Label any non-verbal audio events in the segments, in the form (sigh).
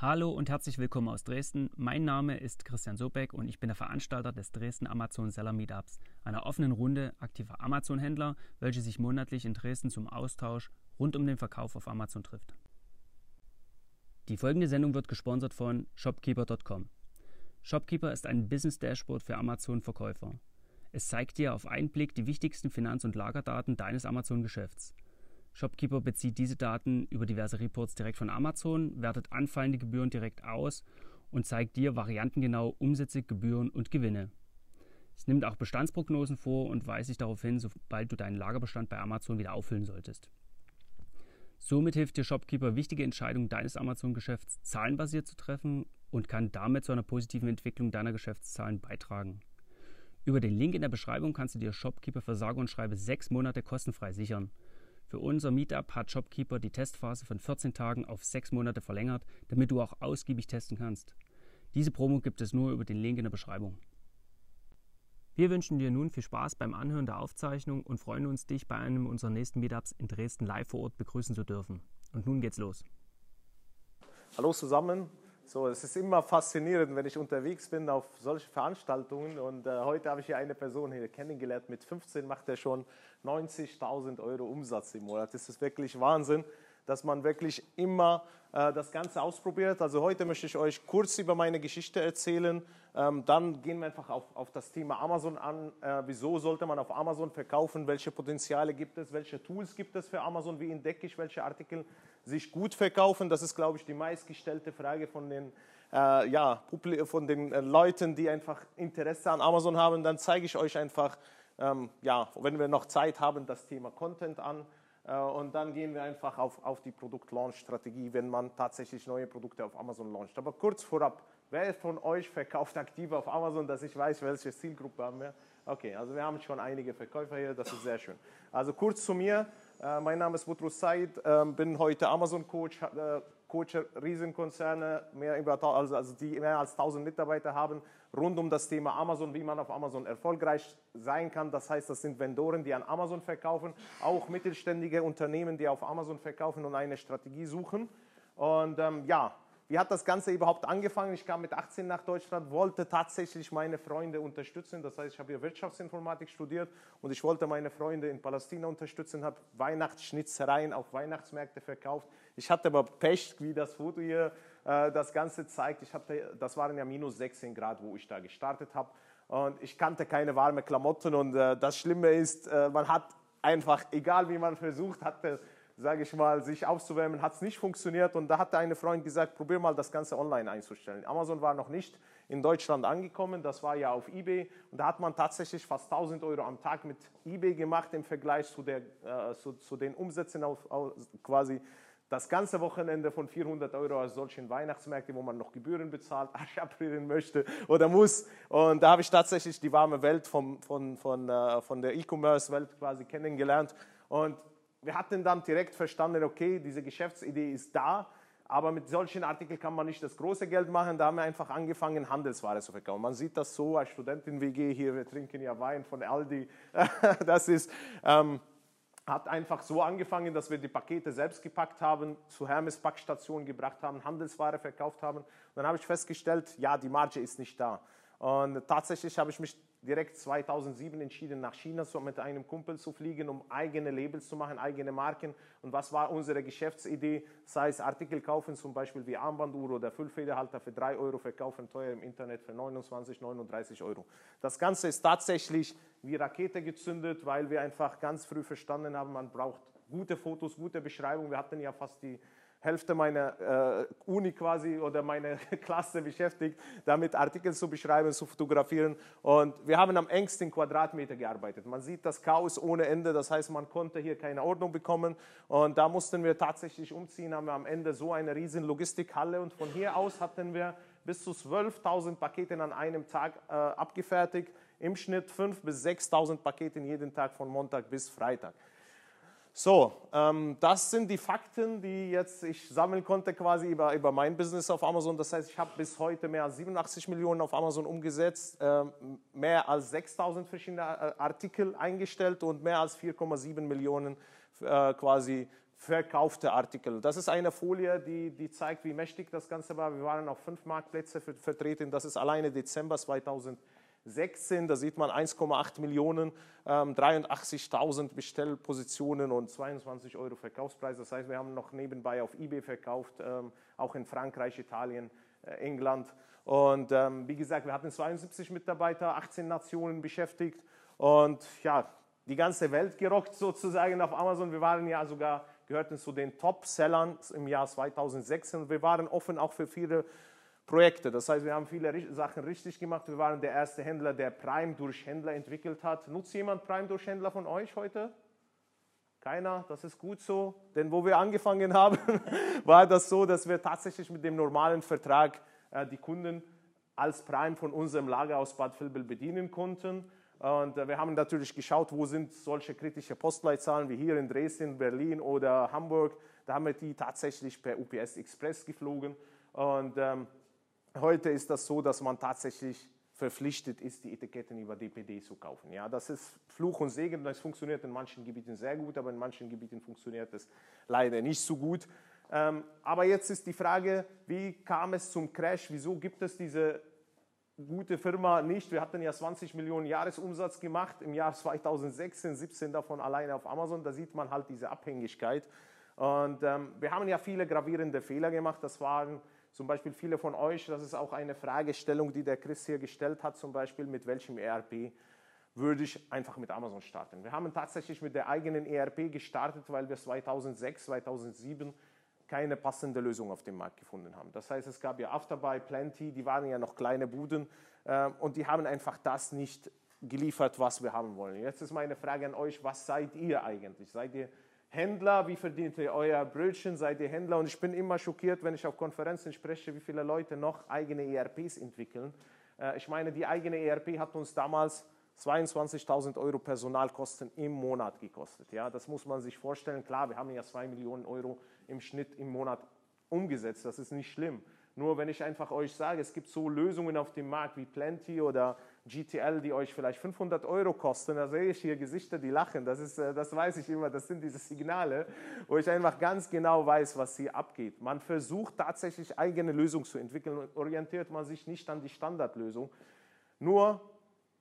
Hallo und herzlich willkommen aus Dresden. Mein Name ist Christian Sobeck und ich bin der Veranstalter des Dresden Amazon Seller Meetups, einer offenen Runde aktiver Amazon-Händler, welche sich monatlich in Dresden zum Austausch rund um den Verkauf auf Amazon trifft. Die folgende Sendung wird gesponsert von shopkeeper.com. Shopkeeper ist ein Business Dashboard für Amazon-Verkäufer. Es zeigt dir auf einen Blick die wichtigsten Finanz- und Lagerdaten deines Amazon-Geschäfts. Shopkeeper bezieht diese Daten über diverse Reports direkt von Amazon, wertet anfallende Gebühren direkt aus und zeigt dir variantengenau Umsätze, Gebühren und Gewinne. Es nimmt auch Bestandsprognosen vor und weist dich darauf hin, sobald du deinen Lagerbestand bei Amazon wieder auffüllen solltest. Somit hilft dir Shopkeeper, wichtige Entscheidungen deines Amazon-Geschäfts zahlenbasiert zu treffen und kann damit zu einer positiven Entwicklung deiner Geschäftszahlen beitragen. Über den Link in der Beschreibung kannst du dir Shopkeeper für sage und schreibe sechs Monate kostenfrei sichern. Für unser Meetup hat Shopkeeper die Testphase von 14 Tagen auf 6 Monate verlängert, damit du auch ausgiebig testen kannst. Diese Promo gibt es nur über den Link in der Beschreibung. Wir wünschen dir nun viel Spaß beim Anhören der Aufzeichnung und freuen uns, dich bei einem unserer nächsten Meetups in Dresden live vor Ort begrüßen zu dürfen. Und nun geht's los. Hallo zusammen, so, es ist immer faszinierend, wenn ich unterwegs bin auf solche Veranstaltungen. Und äh, heute habe ich hier eine Person hier kennengelernt. Mit 15 macht er schon 90.000 Euro Umsatz im Monat. Das ist wirklich Wahnsinn dass man wirklich immer äh, das Ganze ausprobiert. Also heute möchte ich euch kurz über meine Geschichte erzählen. Ähm, dann gehen wir einfach auf, auf das Thema Amazon an. Äh, wieso sollte man auf Amazon verkaufen? Welche Potenziale gibt es? Welche Tools gibt es für Amazon? Wie entdecke ich, welche Artikel sich gut verkaufen? Das ist, glaube ich, die meistgestellte Frage von den, äh, ja, von den äh, Leuten, die einfach Interesse an Amazon haben. Dann zeige ich euch einfach, ähm, ja, wenn wir noch Zeit haben, das Thema Content an. Äh, und dann gehen wir einfach auf, auf die Produkt-Launch-Strategie, wenn man tatsächlich neue Produkte auf Amazon launcht. Aber kurz vorab, wer von euch verkauft aktiv auf Amazon, dass ich weiß, welche Zielgruppe haben wir? Okay, also wir haben schon einige Verkäufer hier, das ist sehr schön. Also kurz zu mir, äh, mein Name ist Butrus Said, äh, bin heute Amazon-Coach, äh, coach Riesenkonzerne, mehr über, also, also die mehr als 1000 Mitarbeiter haben, rund um das Thema Amazon, wie man auf Amazon erfolgreich sein kann. Das heißt, das sind Vendoren, die an Amazon verkaufen, auch mittelständige Unternehmen, die auf Amazon verkaufen und eine Strategie suchen. Und ähm, ja, wie hat das Ganze überhaupt angefangen? Ich kam mit 18 nach Deutschland, wollte tatsächlich meine Freunde unterstützen. Das heißt, ich habe hier Wirtschaftsinformatik studiert und ich wollte meine Freunde in Palästina unterstützen, habe Weihnachtsschnitzereien auf Weihnachtsmärkte verkauft. Ich hatte aber Pech, wie das Foto hier das Ganze zeigt. Ich hatte, das waren ja minus 16 Grad, wo ich da gestartet habe. Und ich kannte keine warmen Klamotten. Und äh, das Schlimme ist, äh, man hat einfach, egal wie man versucht hatte, sage ich mal, sich aufzuwärmen, hat es nicht funktioniert. Und da hatte eine Freund gesagt, probier mal das Ganze online einzustellen. Amazon war noch nicht in Deutschland angekommen, das war ja auf eBay. Und da hat man tatsächlich fast 1000 Euro am Tag mit eBay gemacht im Vergleich zu, der, äh, zu, zu den Umsätzen auf, auf, quasi das ganze Wochenende von 400 Euro aus solchen Weihnachtsmärkten, wo man noch Gebühren bezahlt, (laughs) Arsch abrühren möchte oder muss. Und da habe ich tatsächlich die warme Welt vom, von, von, äh, von der E-Commerce-Welt quasi kennengelernt. Und wir hatten dann direkt verstanden, okay, diese Geschäftsidee ist da, aber mit solchen Artikeln kann man nicht das große Geld machen. Da haben wir einfach angefangen, Handelsware zu verkaufen. Man sieht das so als Studentin-WG hier, wir trinken ja Wein von Aldi. (laughs) Das ist, ähm, hat einfach so angefangen, dass wir die Pakete selbst gepackt haben, zu Hermes Packstation gebracht haben, Handelsware verkauft haben. Dann habe ich festgestellt, ja, die Marge ist nicht da. Und tatsächlich habe ich mich direkt 2007 entschieden, nach China mit einem Kumpel zu fliegen, um eigene Labels zu machen, eigene Marken. Und was war unsere Geschäftsidee? Sei es Artikel kaufen, zum Beispiel wie Armbanduhr oder Füllfederhalter für 3 Euro verkaufen, teuer im Internet für 29, 39 Euro. Das Ganze ist tatsächlich wie Rakete gezündet, weil wir einfach ganz früh verstanden haben, man braucht gute Fotos, gute Beschreibung. Wir hatten ja fast die Hälfte meiner äh, Uni quasi oder meiner (laughs) Klasse beschäftigt, damit Artikel zu beschreiben, zu fotografieren. Und wir haben am engsten Quadratmeter gearbeitet. Man sieht das Chaos ohne Ende, das heißt, man konnte hier keine Ordnung bekommen. Und da mussten wir tatsächlich umziehen, haben wir am Ende so eine riesen Logistikhalle und von hier aus hatten wir bis zu 12.000 Pakete an einem Tag äh, abgefertigt. Im Schnitt 5.000 bis 6.000 Pakete jeden Tag von Montag bis Freitag. So, ähm, das sind die Fakten, die jetzt ich sammeln konnte quasi über, über mein Business auf Amazon. Das heißt, ich habe bis heute mehr als 87 Millionen auf Amazon umgesetzt, äh, mehr als 6000 verschiedene äh, Artikel eingestellt und mehr als 4,7 Millionen äh, quasi verkaufte Artikel. Das ist eine Folie, die, die zeigt, wie mächtig das Ganze war. Wir waren auf fünf Marktplätze vertreten. Das ist alleine Dezember 2016. Da sieht man 1,8 Millionen, ähm, 83.000 Bestellpositionen und 22 Euro Verkaufspreis. Das heißt, wir haben noch nebenbei auf eBay verkauft, ähm, auch in Frankreich, Italien, äh, England. Und ähm, wie gesagt, wir hatten 72 Mitarbeiter, 18 Nationen beschäftigt und ja, die ganze Welt gerockt sozusagen auf Amazon. Wir waren ja sogar gehörten zu den Top-Sellern im Jahr 2006 und wir waren offen auch für viele Projekte. Das heißt, wir haben viele Sachen richtig gemacht. Wir waren der erste Händler, der Prime durch Händler entwickelt hat. Nutzt jemand Prime durch Händler von euch heute? Keiner, das ist gut so. Denn wo wir angefangen (laughs) haben, war das so, dass wir tatsächlich mit dem normalen Vertrag äh, die Kunden als Prime von unserem Lager aus Bad Vilbel bedienen konnten. Und äh, wir haben natürlich geschaut, wo sind solche kritische Postleitzahlen wie hier in Dresden, Berlin oder Hamburg. Da haben wir die tatsächlich per UPS Express geflogen. Und ähm, heute ist das so, dass man tatsächlich verpflichtet ist, die Etiketten über DPD zu kaufen. Ja, das ist Fluch und Segen. Das funktioniert in manchen Gebieten sehr gut, aber in manchen Gebieten funktioniert es leider nicht so gut. Ähm, aber jetzt ist die Frage, wie kam es zum Crash? Wieso gibt es diese gute Firma nicht. Wir hatten ja 20 Millionen Jahresumsatz gemacht im Jahr 2016, 17 davon alleine auf Amazon. Da sieht man halt diese Abhängigkeit. Und ähm, wir haben ja viele gravierende Fehler gemacht. Das waren zum Beispiel viele von euch. Das ist auch eine Fragestellung, die der Chris hier gestellt hat. Zum Beispiel mit welchem ERP würde ich einfach mit Amazon starten. Wir haben tatsächlich mit der eigenen ERP gestartet, weil wir 2006, 2007 keine passende Lösung auf dem Markt gefunden haben. Das heißt, es gab ja Afterbuy, Plenty, die waren ja noch kleine Buden äh, und die haben einfach das nicht geliefert, was wir haben wollen. Jetzt ist meine Frage an euch, was seid ihr eigentlich? Seid ihr Händler? Wie verdient ihr euer Brötchen? Seid ihr Händler? Und ich bin immer schockiert, wenn ich auf Konferenzen spreche, wie viele Leute noch eigene ERPs entwickeln. Äh, ich meine, die eigene ERP hat uns damals 22.000 Euro Personalkosten im Monat gekostet. Ja, das muss man sich vorstellen. Klar, wir haben ja 2 Millionen Euro im Schnitt im Monat umgesetzt. Das ist nicht schlimm. Nur wenn ich einfach euch sage, es gibt so Lösungen auf dem Markt wie Plenty oder GTL, die euch vielleicht 500 Euro kosten, da sehe ich hier Gesichter, die lachen. Das, ist, äh, das weiß ich immer, das sind diese Signale, wo ich einfach ganz genau weiß, was hier abgeht. Man versucht tatsächlich eigene Lösungen zu entwickeln und orientiert man sich nicht an die Standardlösung. Nur,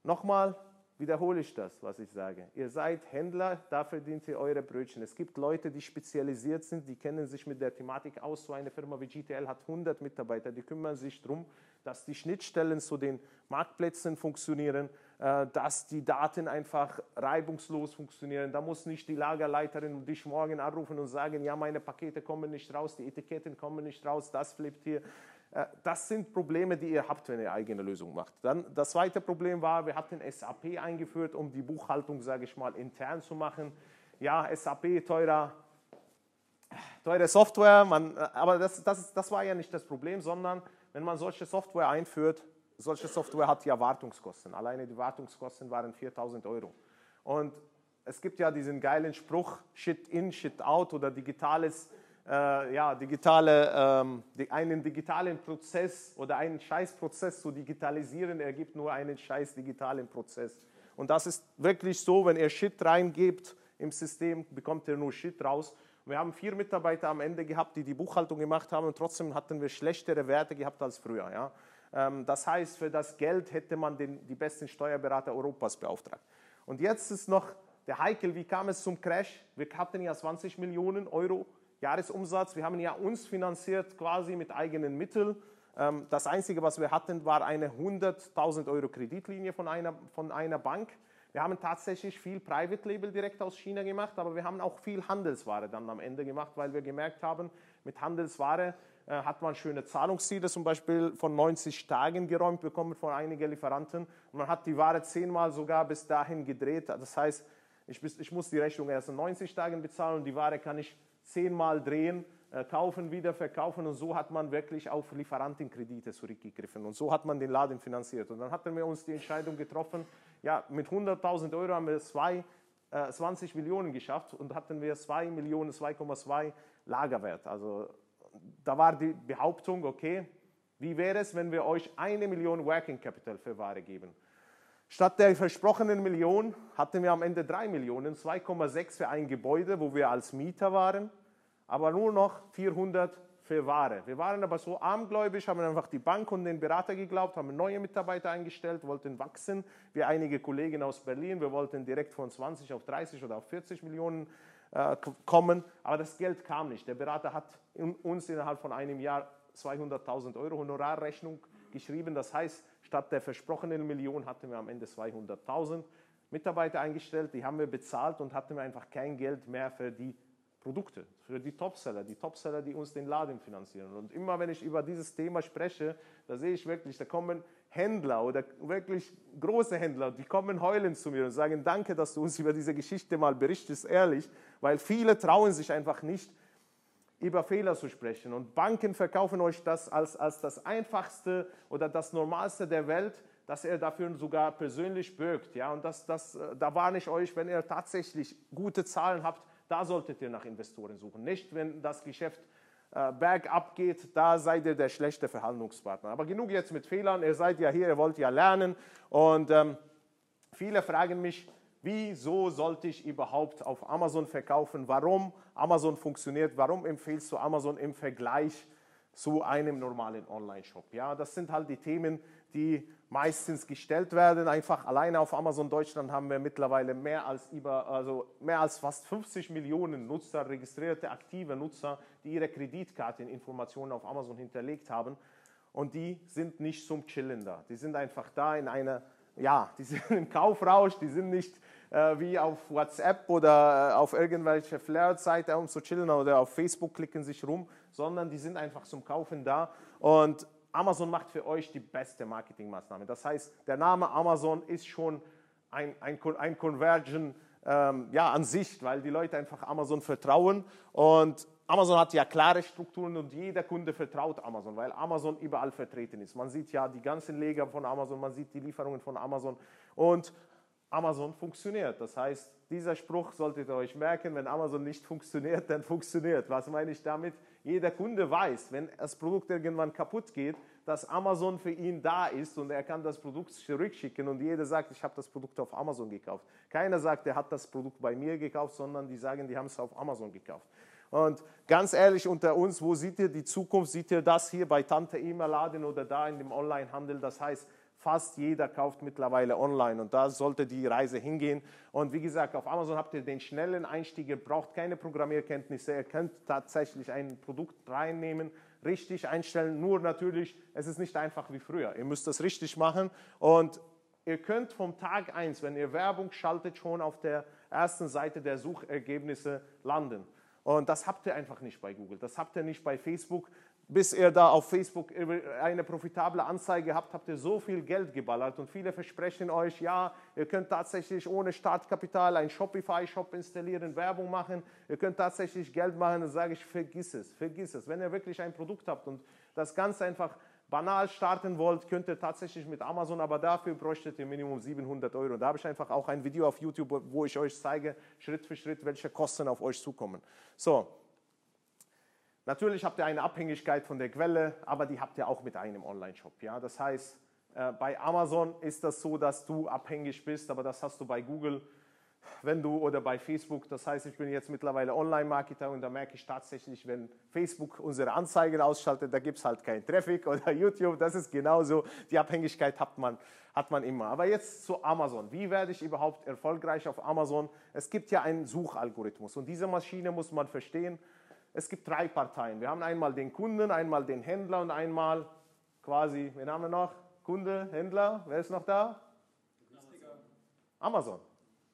nochmal, wiederhole ich das, was ich sage. Ihr seid Händler, da verdient ihr eure Brötchen. Es gibt Leute, die spezialisiert sind, die kennen sich mit der Thematik aus. So eine Firma wie GTL hat 100 Mitarbeiter, die kümmern sich darum, dass die Schnittstellen zu den Marktplätzen funktionieren, äh, dass die Daten einfach reibungslos funktionieren. Da muss nicht die Lagerleiterin dich morgen anrufen und sagen, ja, meine Pakete kommen nicht raus, die Etiketten kommen nicht raus, das flippt hier. Äh, das sind Probleme, die ihr habt, wenn ihr eigene Lösung macht. Dann das zweite Problem war, wir hatten SAP eingeführt, um die Buchhaltung, sage ich mal, intern zu machen. Ja, SAP teurer, teure Software, man, äh, aber das, das, das war ja nicht das Problem, sondern wenn man solche Software einführt, solche Software hat ja Wartungskosten. Alleine die Wartungskosten waren 4000 Euro. Und es gibt ja diesen geilen Spruch, Shit in, Shit out oder digitales äh, ja, digitale, ähm, die, einen digitalen Prozess oder einen Scheißprozess zu digitalisieren, ergibt nur einen scheiß digitalen Prozess. Und das ist wirklich so, wenn ihr Shit reingebt im System, bekommt ihr nur Shit raus. Wir haben vier Mitarbeiter am Ende gehabt, die die Buchhaltung gemacht haben und trotzdem hatten wir schlechtere Werte gehabt als früher. Ja? Ähm, das heißt, für das Geld hätte man den, die besten Steuerberater Europas beauftragt. Und jetzt ist noch der Heikel, wie kam es zum Crash? Wir hatten ja 20 Millionen Euro Jahresumsatz. Wir haben ja uns finanziert quasi mit eigenen Mitteln. Ähm, das Einzige, was wir hatten, war eine 100.000 Euro Kreditlinie von einer, von einer Bank. Wir haben tatsächlich viel Private Label direkt aus China gemacht, aber wir haben auch viel Handelsware dann am Ende gemacht, weil wir gemerkt haben, mit Handelsware äh, hat man schöne Zahlungsziele, zum Beispiel von 90 Tagen geräumt bekommen von einigen Lieferanten. Und man hat die Ware zehnmal sogar bis dahin gedreht. Das heißt, ich, ich muss die Rechnung erst in 90 Tagen bezahlen und die Ware kann ich zehnmal drehen, kaufen, wieder verkaufen und so hat man wirklich auf Lieferantenkredite zurückgegriffen und so hat man den Laden finanziert. Und dann hatten wir uns die Entscheidung getroffen, ja, mit 100.000 Euro haben wir zwei, äh, 20 Millionen geschafft und hatten wir 2 Millionen, 2,2 Lagerwert. Also da war die Behauptung, okay, wie wäre es, wenn wir euch eine Million Working Capital für Ware geben? Statt der versprochenen Million hatten wir am Ende drei Millionen, 2,6 für ein Gebäude, wo wir als Mieter waren. Aber nur noch 400 für Ware. Wir waren aber so armgläubig, haben einfach die Bank und den Berater geglaubt, haben neue Mitarbeiter eingestellt, wollten wachsen. Wir einige Kollegen aus Berlin, wir wollten direkt von 20 auf 30 oder auf 40 Millionen äh, kommen, aber das Geld kam nicht. Der Berater hat uns innerhalb von einem Jahr 200.000 Euro Honorarrechnung geschrieben. Das heißt, statt der versprochenen Million hatten wir am Ende 200.000 Mitarbeiter eingestellt, die haben wir bezahlt und hatten wir einfach kein Geld mehr für die Produkte, für die Topseller, die Topseller, die uns den Laden finanzieren. Und immer wenn ich über dieses Thema spreche, da sehe ich wirklich, da kommen Händler oder wirklich große Händler, die kommen heulend zu mir und sagen, danke, dass du uns über diese Geschichte mal berichtest, ehrlich, weil viele trauen sich einfach nicht, über Fehler zu sprechen. Und Banken verkaufen euch das als, als das Einfachste oder das Normalste der Welt, dass er dafür sogar persönlich bürgt. Ja? Und das, das, da warne ich euch, wenn ihr tatsächlich gute Zahlen habt, da solltet ihr nach Investoren suchen. Nicht, wenn das Geschäft äh, bergab geht, da seid ihr der schlechte Verhandlungspartner. Aber genug jetzt mit Fehlern. Ihr seid ja hier, ihr wollt ja lernen. Und ähm, viele fragen mich, wieso sollte ich überhaupt auf Amazon verkaufen? Warum Amazon funktioniert? Warum empfehlst du Amazon im Vergleich zu einem normalen Online-Shop? Ja, das sind halt die Themen, die meistens gestellt werden. Einfach alleine auf Amazon Deutschland haben wir mittlerweile mehr als, über, also mehr als fast 50 Millionen Nutzer, registrierte aktive Nutzer, die ihre Kreditkarteninformationen auf Amazon hinterlegt haben. Und die sind nicht zum Chillen da. Die sind einfach da in einer, ja, die sind (laughs) im Kaufrausch, die sind nicht äh, wie auf WhatsApp oder äh, auf irgendwelche Flirt-Seite um zu chillen oder auf Facebook klicken sich rum, sondern die sind einfach zum Kaufen da. Und Amazon macht für euch die beste Marketingmaßnahme. Das heißt, der Name Amazon ist schon ein, ein, ein Conversion ähm, ja, an sich, weil die Leute einfach Amazon vertrauen. Und Amazon hat ja klare Strukturen und jeder Kunde vertraut Amazon, weil Amazon überall vertreten ist. Man sieht ja die ganzen Leger von Amazon, man sieht die Lieferungen von Amazon und Amazon funktioniert. Das heißt, dieser Spruch solltet ihr euch merken, wenn Amazon nicht funktioniert, dann funktioniert. Was meine ich damit? Jeder Kunde weiß, wenn das Produkt irgendwann kaputt geht, dass Amazon für ihn da ist und er kann das Produkt zurückschicken und jeder sagt, ich habe das Produkt auf Amazon gekauft. Keiner sagt, er hat das Produkt bei mir gekauft, sondern die sagen, die haben es auf Amazon gekauft. Und ganz ehrlich unter uns, wo seht ihr die Zukunft? Seht ihr das hier bei Tante Ema Laden oder da in dem Onlinehandel? Das heißt, Fast jeder kauft mittlerweile online und da sollte die Reise hingehen. Und wie gesagt, auf Amazon habt ihr den schnellen Einstieg, ihr braucht keine Programmierkenntnisse, ihr könnt tatsächlich ein Produkt reinnehmen, richtig einstellen. Nur natürlich, es ist nicht einfach wie früher. Ihr müsst das richtig machen und ihr könnt vom Tag 1, wenn ihr Werbung schaltet, schon auf der ersten Seite der Suchergebnisse landen. Und das habt ihr einfach nicht bei Google, das habt ihr nicht bei Facebook bis ihr da auf Facebook eine profitable Anzeige habt, habt ihr so viel Geld geballert und viele versprechen euch, ja, ihr könnt tatsächlich ohne Startkapital einen Shopify-Shop installieren, Werbung machen, ihr könnt tatsächlich Geld machen, dann sage ich, vergiss es, vergiss es. Wenn ihr wirklich ein Produkt habt und das ganz einfach banal starten wollt, könnt ihr tatsächlich mit Amazon, aber dafür bräuchtet ihr Minimum 700 Euro. Da habe ich einfach auch ein Video auf YouTube, wo ich euch zeige, Schritt für Schritt, welche Kosten auf euch zukommen. So, Natürlich habt ihr eine Abhängigkeit von der Quelle, aber die habt ihr auch mit einem Online-Shop. Ja? Das heißt, äh, bei Amazon ist das so, dass du abhängig bist, aber das hast du bei Google, wenn du oder bei Facebook. Das heißt, ich bin jetzt mittlerweile Online-Marketer und da merke ich tatsächlich, wenn Facebook unsere Anzeigen ausschaltet, da gibt es halt keinen Traffic (laughs) oder YouTube. Das ist genauso. Die Abhängigkeit hat man, hat man immer. Aber jetzt zu Amazon. Wie werde ich überhaupt erfolgreich auf Amazon? Es gibt ja einen Suchalgorithmus und diese Maschine muss man verstehen es gibt drei Parteien. Wir haben einmal den Kunden, einmal den Händler und einmal quasi, wen haben wir noch? Kunde, Händler, wer ist noch da? Amazon.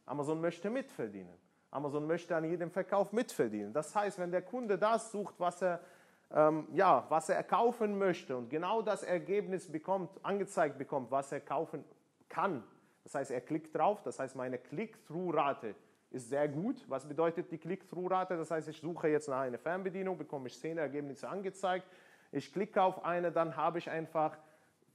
Amazon möchte mitverdienen. Amazon möchte an jedem Verkauf mitverdienen. Das heißt, wenn der Kunde das sucht, was er, ähm, ja, was er kaufen möchte und genau das Ergebnis bekommt, angezeigt bekommt, was er kaufen kann, das heißt, er klickt drauf, das heißt, meine Click-Through-Rate ist sehr gut. Was bedeutet die Click-Through-Rate? Das heißt, ich suche jetzt nach einer Fernbedienung, bekomme ich zehn Ergebnisse angezeigt. Ich klicke auf eine, dann habe ich einfach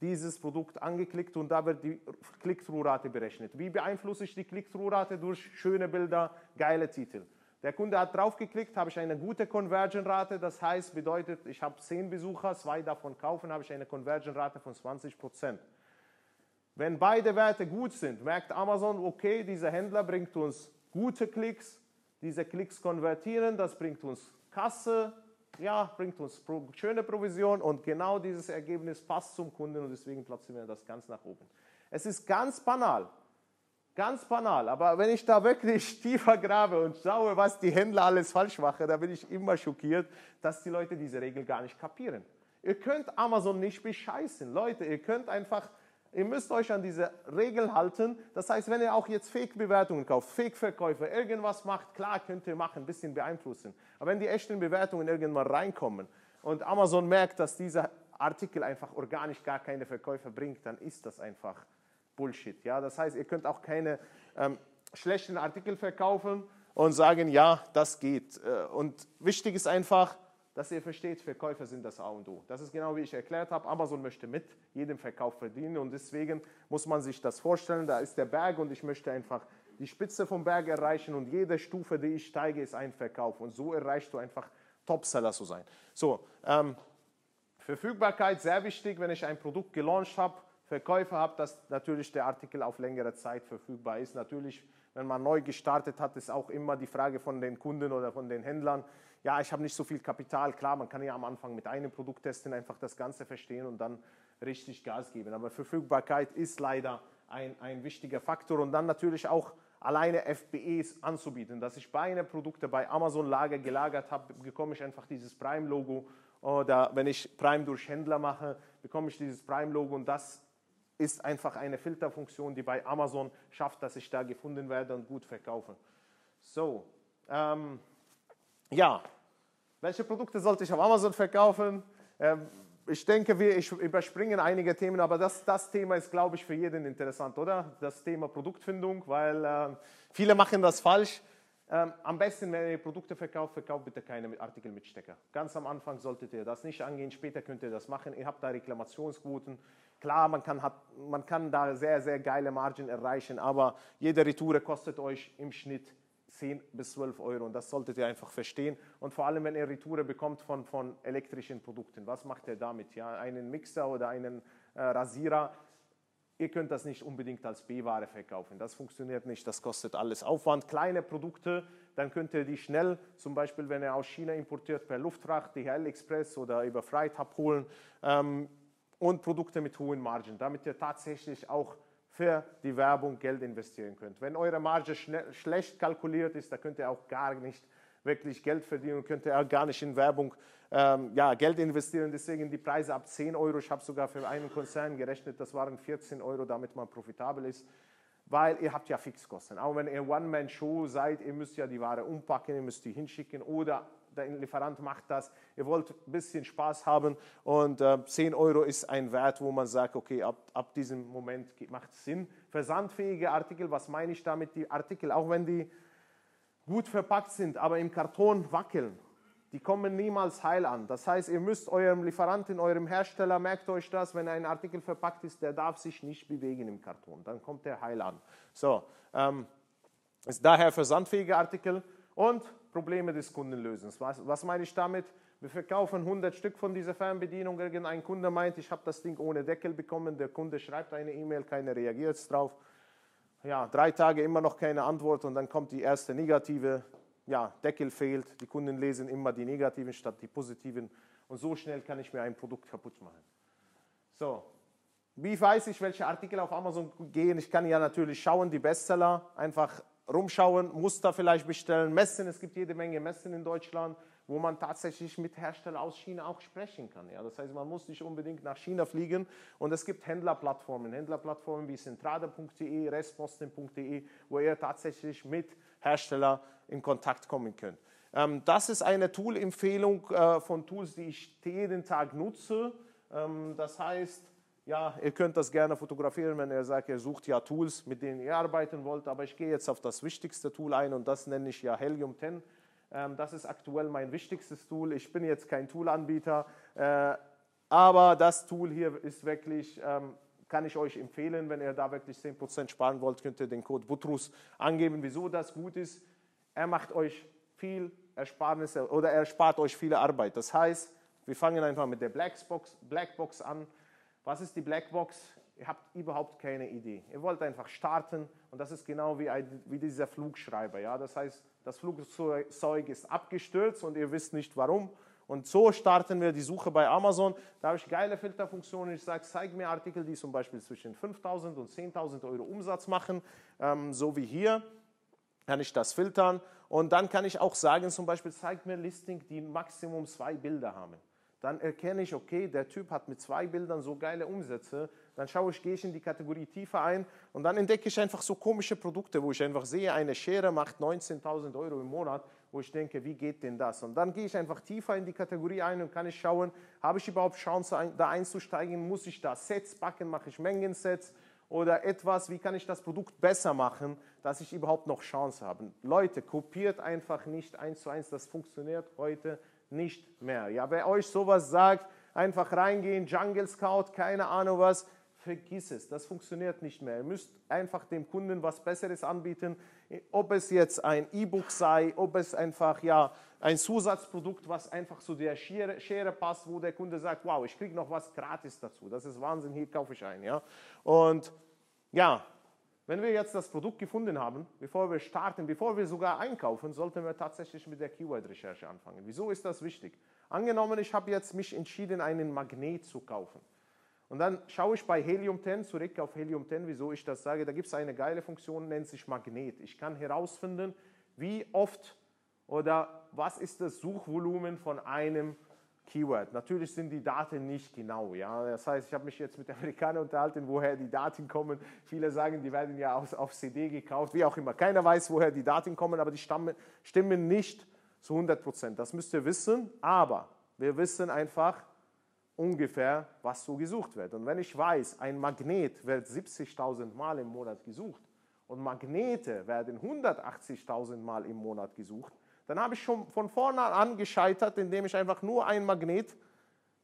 dieses Produkt angeklickt und da wird die Click-Through-Rate berechnet. Wie beeinflusse ich die Click-Through-Rate? Durch schöne Bilder, geile Titel. Der Kunde hat draufgeklickt, habe ich eine gute Conversion-Rate, das heißt, bedeutet, ich habe zehn Besucher, zwei davon kaufen, habe ich eine Conversion-Rate von 20% Wenn beide Werte gut sind, merkt Amazon, okay, dieser Händler bringt uns gute Klicks, diese Klicks konvertieren, das bringt uns Kasse, ja, bringt uns schöne Provision und genau dieses Ergebnis passt zum Kunden und deswegen platzieren wir das ganz nach oben. Es ist ganz banal. Ganz banal, aber wenn ich da wirklich (laughs) tiefer grabe und schaue, was die Händler alles falsch machen, da bin ich immer schockiert, dass die Leute diese Regel gar nicht kapieren. Ihr könnt Amazon nicht bescheißen. Leute, ihr könnt einfach, ihr müsst euch an diese Regeln halten. Das heißt, wenn ihr auch jetzt Fake-Bewertungen kauft, Fake-Verkäufe, irgendwas macht, klar könnt ihr machen, ein bisschen beeinflussen. Aber wenn die echten Bewertungen irgendwann reinkommen und Amazon merkt, dass dieser Artikel einfach organisch gar keine Verkäufe bringt, dann ist das einfach Bullshit. Ja? Das heißt, ihr könnt auch keine ähm, schlechten Artikel verkaufen und sagen, ja, das geht. Äh, und wichtig ist einfach, dass ihr versteht, Verkäufer sind das A und O. Das ist genau wie ich erklärt habe. Amazon möchte mit jedem Verkauf verdienen und deswegen muss man sich das vorstellen. Da ist der Berg und ich möchte einfach die Spitze vom Berg erreichen und jede Stufe, die ich steige, ist ein Verkauf. Und so erreichst du einfach Topseller zu sein. So, ähm, Verfügbarkeit, sehr wichtig, wenn ich ein Produkt gelauncht habe, Verkäufer habe, dass natürlich der Artikel auf längere Zeit verfügbar ist. Natürlich, wenn man neu gestartet hat, ist auch immer die Frage von den Kunden oder von den Händlern, ja, ich habe nicht so viel Kapital. Klar, man kann ja am Anfang mit einem Produkt testen, einfach das Ganze verstehen und dann richtig Gas geben. Aber Verfügbarkeit ist leider ein, ein wichtiger Faktor und dann natürlich auch alleine FBEs anzubieten. Dass ich meine Produkte bei Amazon Lager gelagert habe, bekomme ich einfach dieses Prime-Logo oder wenn ich Prime durch Händler mache, bekomme ich dieses Prime-Logo und das ist einfach eine Filterfunktion, die bei Amazon schafft, dass ich da gefunden werde und gut verkaufe. So, ähm, ja, welche Produkte sollte ich auf Amazon verkaufen? Ähm, ich denke, wir überspringen einige Themen, aber das, das Thema ist, glaube ich, für jeden interessant, oder? Das Thema Produktfindung, weil äh, viele machen das falsch. Ähm, am besten, wenn ihr Produkte verkauft, verkauft bitte keine Artikel mit Stecker. Ganz am Anfang solltet ihr das nicht angehen, später könnt ihr das machen. Ihr habt da Reklamationsquoten. Klar, man kann, hat, man kann da sehr, sehr geile Margen erreichen, aber jede Retoure kostet euch im Schnitt 10 bis 12 Euro und das solltet ihr einfach verstehen. Und vor allem, wenn ihr Retoure bekommt von, von elektrischen Produkten, was macht ihr damit? Ja, einen Mixer oder einen äh, Rasierer, ihr könnt das nicht unbedingt als B-Ware verkaufen. Das funktioniert nicht, das kostet alles Aufwand. Kleine Produkte, dann könnt ihr die schnell, zum Beispiel wenn ihr aus China importiert, per Luftfracht, DHL Express oder über Freight abholen. Ähm, und Produkte mit hohen Margen, damit ihr tatsächlich auch für die Werbung Geld investieren könnt. Wenn eure Marge schlecht kalkuliert ist, da könnt ihr auch gar nicht wirklich Geld verdienen, könnt ihr auch gar nicht in Werbung ähm, ja, Geld investieren. Deswegen die Preise ab 10 Euro. Ich habe sogar für einen Konzern gerechnet, das waren 14 Euro, damit man profitabel ist. Weil ihr habt ja Fixkosten. Auch wenn ihr One-Man-Show seid, ihr müsst ja die Ware umpacken, ihr müsst die hinschicken oder der Lieferant macht das, ihr wollt ein bisschen Spaß haben und äh, 10 Euro ist ein Wert, wo man sagt, okay, ab, ab diesem Moment macht es Sinn. Versandfähige Artikel, was meine ich damit? Die Artikel, auch wenn die gut verpackt sind, aber im Karton wackeln, die kommen niemals heil an. Das heißt, ihr müsst eurem Lieferanten, eurem Hersteller, merkt euch das, wenn ein Artikel verpackt ist, der darf sich nicht bewegen im Karton. Dann kommt der heil an. So, ähm, ist daher versandfähige Artikel und Probleme des Kunden lösen. Was, was meine ich damit? Wir verkaufen 100 Stück von dieser Fernbedienung. Irgendein Kunde meint, ich habe das Ding ohne Deckel bekommen. Der Kunde schreibt eine E-Mail, keiner reagiert drauf. Ja, drei Tage immer noch keine Antwort und dann kommt die erste negative. Ja, Deckel fehlt. Die Kunden lesen immer die negativen statt die positiven. Und so schnell kann ich mir ein Produkt kaputt machen. So, wie weiß ich, welche Artikel auf Amazon gehen? Ich kann ja natürlich schauen, die Bestseller, einfach rumschauen, Muster vielleicht bestellen, Messen. Es gibt jede Menge Messen in Deutschland, wo man tatsächlich mit Herstellern aus China auch sprechen kann. Ja, das heißt, man muss nicht unbedingt nach China fliegen. Und es gibt Händlerplattformen, Händlerplattformen wie centrada.de, resposten.de, wo ihr tatsächlich mit Herstellern in Kontakt kommen könnt. Ähm, das ist eine Tool-Empfehlung äh, von Tools, die ich jeden Tag nutze. Ähm, das heißt, ja, ihr könnt das gerne fotografieren, wenn ihr sagt, ihr sucht ja Tools, mit denen ihr arbeiten wollt. Aber ich gehe jetzt auf das wichtigste Tool ein und das nenne ich ja Helium 10. Ähm, das ist aktuell mein wichtigstes Tool. Ich bin jetzt kein Toolanbieter, äh, aber das Tool hier ist wirklich, ähm, kann ich euch empfehlen, wenn ihr da wirklich 10% sparen wollt, könnt ihr den Code Butrus angeben. Wieso das gut ist? Er macht euch viel Ersparnisse oder er spart euch viele Arbeit. Das heißt, wir fangen einfach mit der Blackbox, Blackbox an. Was ist die Blackbox? Ihr habt überhaupt keine Idee. Ihr wollt einfach starten und das ist genau wie, ein, wie dieser Flugschreiber. Ja? Das heißt, das Flugzeug ist abgestürzt und ihr wisst nicht warum. Und so starten wir die Suche bei Amazon. Da habe ich geile Filterfunktionen. Ich sage, zeig mir Artikel, die zum Beispiel zwischen 5.000 und 10.000 Euro Umsatz machen, ähm, so wie hier. Kann ich das filtern. Und dann kann ich auch sagen, zum Beispiel, zeig mir Listing, die Maximum zwei Bilder haben. Dann erkenne ich, okay, der Typ hat mit zwei Bildern so geile Umsätze. Dann schaue ich, gehe ich in die Kategorie tiefer ein und dann entdecke ich einfach so komische Produkte, wo ich einfach sehe, eine Schere macht 19.000 Euro im Monat wo ich denke, wie geht denn das? Und dann gehe ich einfach tiefer in die Kategorie ein und kann ich schauen, habe ich überhaupt Chance, da einzusteigen? Muss ich da Sets backen? Mache ich Mengensets? Oder etwas, wie kann ich das Produkt besser machen, dass ich überhaupt noch Chance habe? Leute, kopiert einfach nicht eins zu eins, das funktioniert heute nicht mehr. Ja, wer euch sowas sagt, einfach reingehen, Jungle Scout, keine Ahnung was, vergiss es, das funktioniert nicht mehr. Ihr müsst einfach dem Kunden was Besseres anbieten, ob es jetzt ein E-Book sei, ob es einfach ja ein Zusatzprodukt, was einfach zu der Schere, Schere passt, wo der Kunde sagt, wow, ich kriege noch was gratis dazu. Das ist Wahnsinn, hier kaufe ich ein. Ja? Und ja, wenn wir jetzt das Produkt gefunden haben, bevor wir starten, bevor wir sogar einkaufen, sollten wir tatsächlich mit der Keyword-Recherche anfangen. Wieso ist das wichtig? Angenommen, ich habe jetzt mich entschieden, einen Magnet zu kaufen. Und dann schaue ich bei Helium 10 zurück auf Helium 10, wieso ich das sage. Da gibt es eine geile Funktion, nennt sich Magnet. Ich kann herausfinden, wie oft oder was ist das Suchvolumen von einem Keyword. Natürlich sind die Daten nicht genau. Ja? Das heißt, ich habe mich jetzt mit Amerikanern unterhalten, woher die Daten kommen. Viele sagen, die werden ja auf, auf CD gekauft, wie auch immer. Keiner weiß, woher die Daten kommen, aber die stammen, stimmen nicht zu 100 Prozent. Das müsst ihr wissen. Aber wir wissen einfach, ungefähr, was so gesucht wird. Und wenn ich weiß, ein Magnet wird 70.000 Mal im Monat gesucht und Magnete werden 180.000 Mal im Monat gesucht, dann habe ich schon von vorne an gescheitert, indem ich einfach nur ein Magnet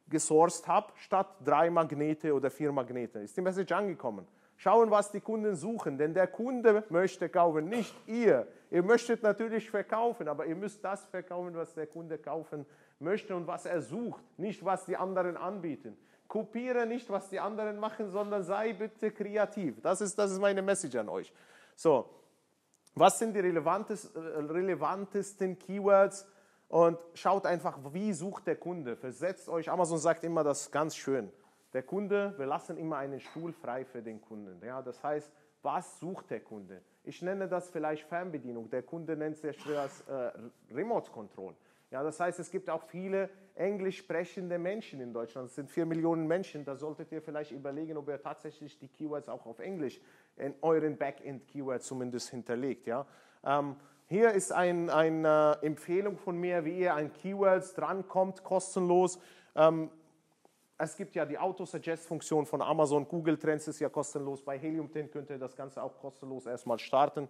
gesourced habe, statt drei Magnete oder vier Magnete. Ist die Message angekommen? Schauen, was die Kunden suchen, denn der Kunde möchte kaufen, nicht ihr. Ihr möchtet natürlich verkaufen, aber ihr müsst das verkaufen, was der Kunde kaufen möchte möchte und was er sucht, nicht was die anderen anbieten. Kopiere nicht, was die anderen machen, sondern sei bitte kreativ. Das ist, das ist meine Message an euch. So, was sind die relevantes, relevantesten Keywords? Und schaut einfach, wie sucht der Kunde. Versetzt euch, Amazon sagt immer das ganz schön. Der Kunde, wir lassen immer einen Stuhl frei für den Kunden. Ja, das heißt, was sucht der Kunde? Ich nenne das vielleicht Fernbedienung. Der Kunde nennt es das äh, Remote Control. Ja, das heißt, es gibt auch viele englisch sprechende Menschen in Deutschland. Es sind vier Millionen Menschen. Da solltet ihr vielleicht überlegen, ob ihr tatsächlich die Keywords auch auf Englisch in euren Backend-Keywords zumindest hinterlegt. Ja. Ähm, hier ist eine ein, äh, Empfehlung von mir, wie ihr an Keywords drankommt, kostenlos. Ähm, es gibt ja die Auto-Suggest-Funktion von Amazon, Google Trends ist ja kostenlos. Bei Helium 10 könnt ihr das Ganze auch kostenlos erstmal starten.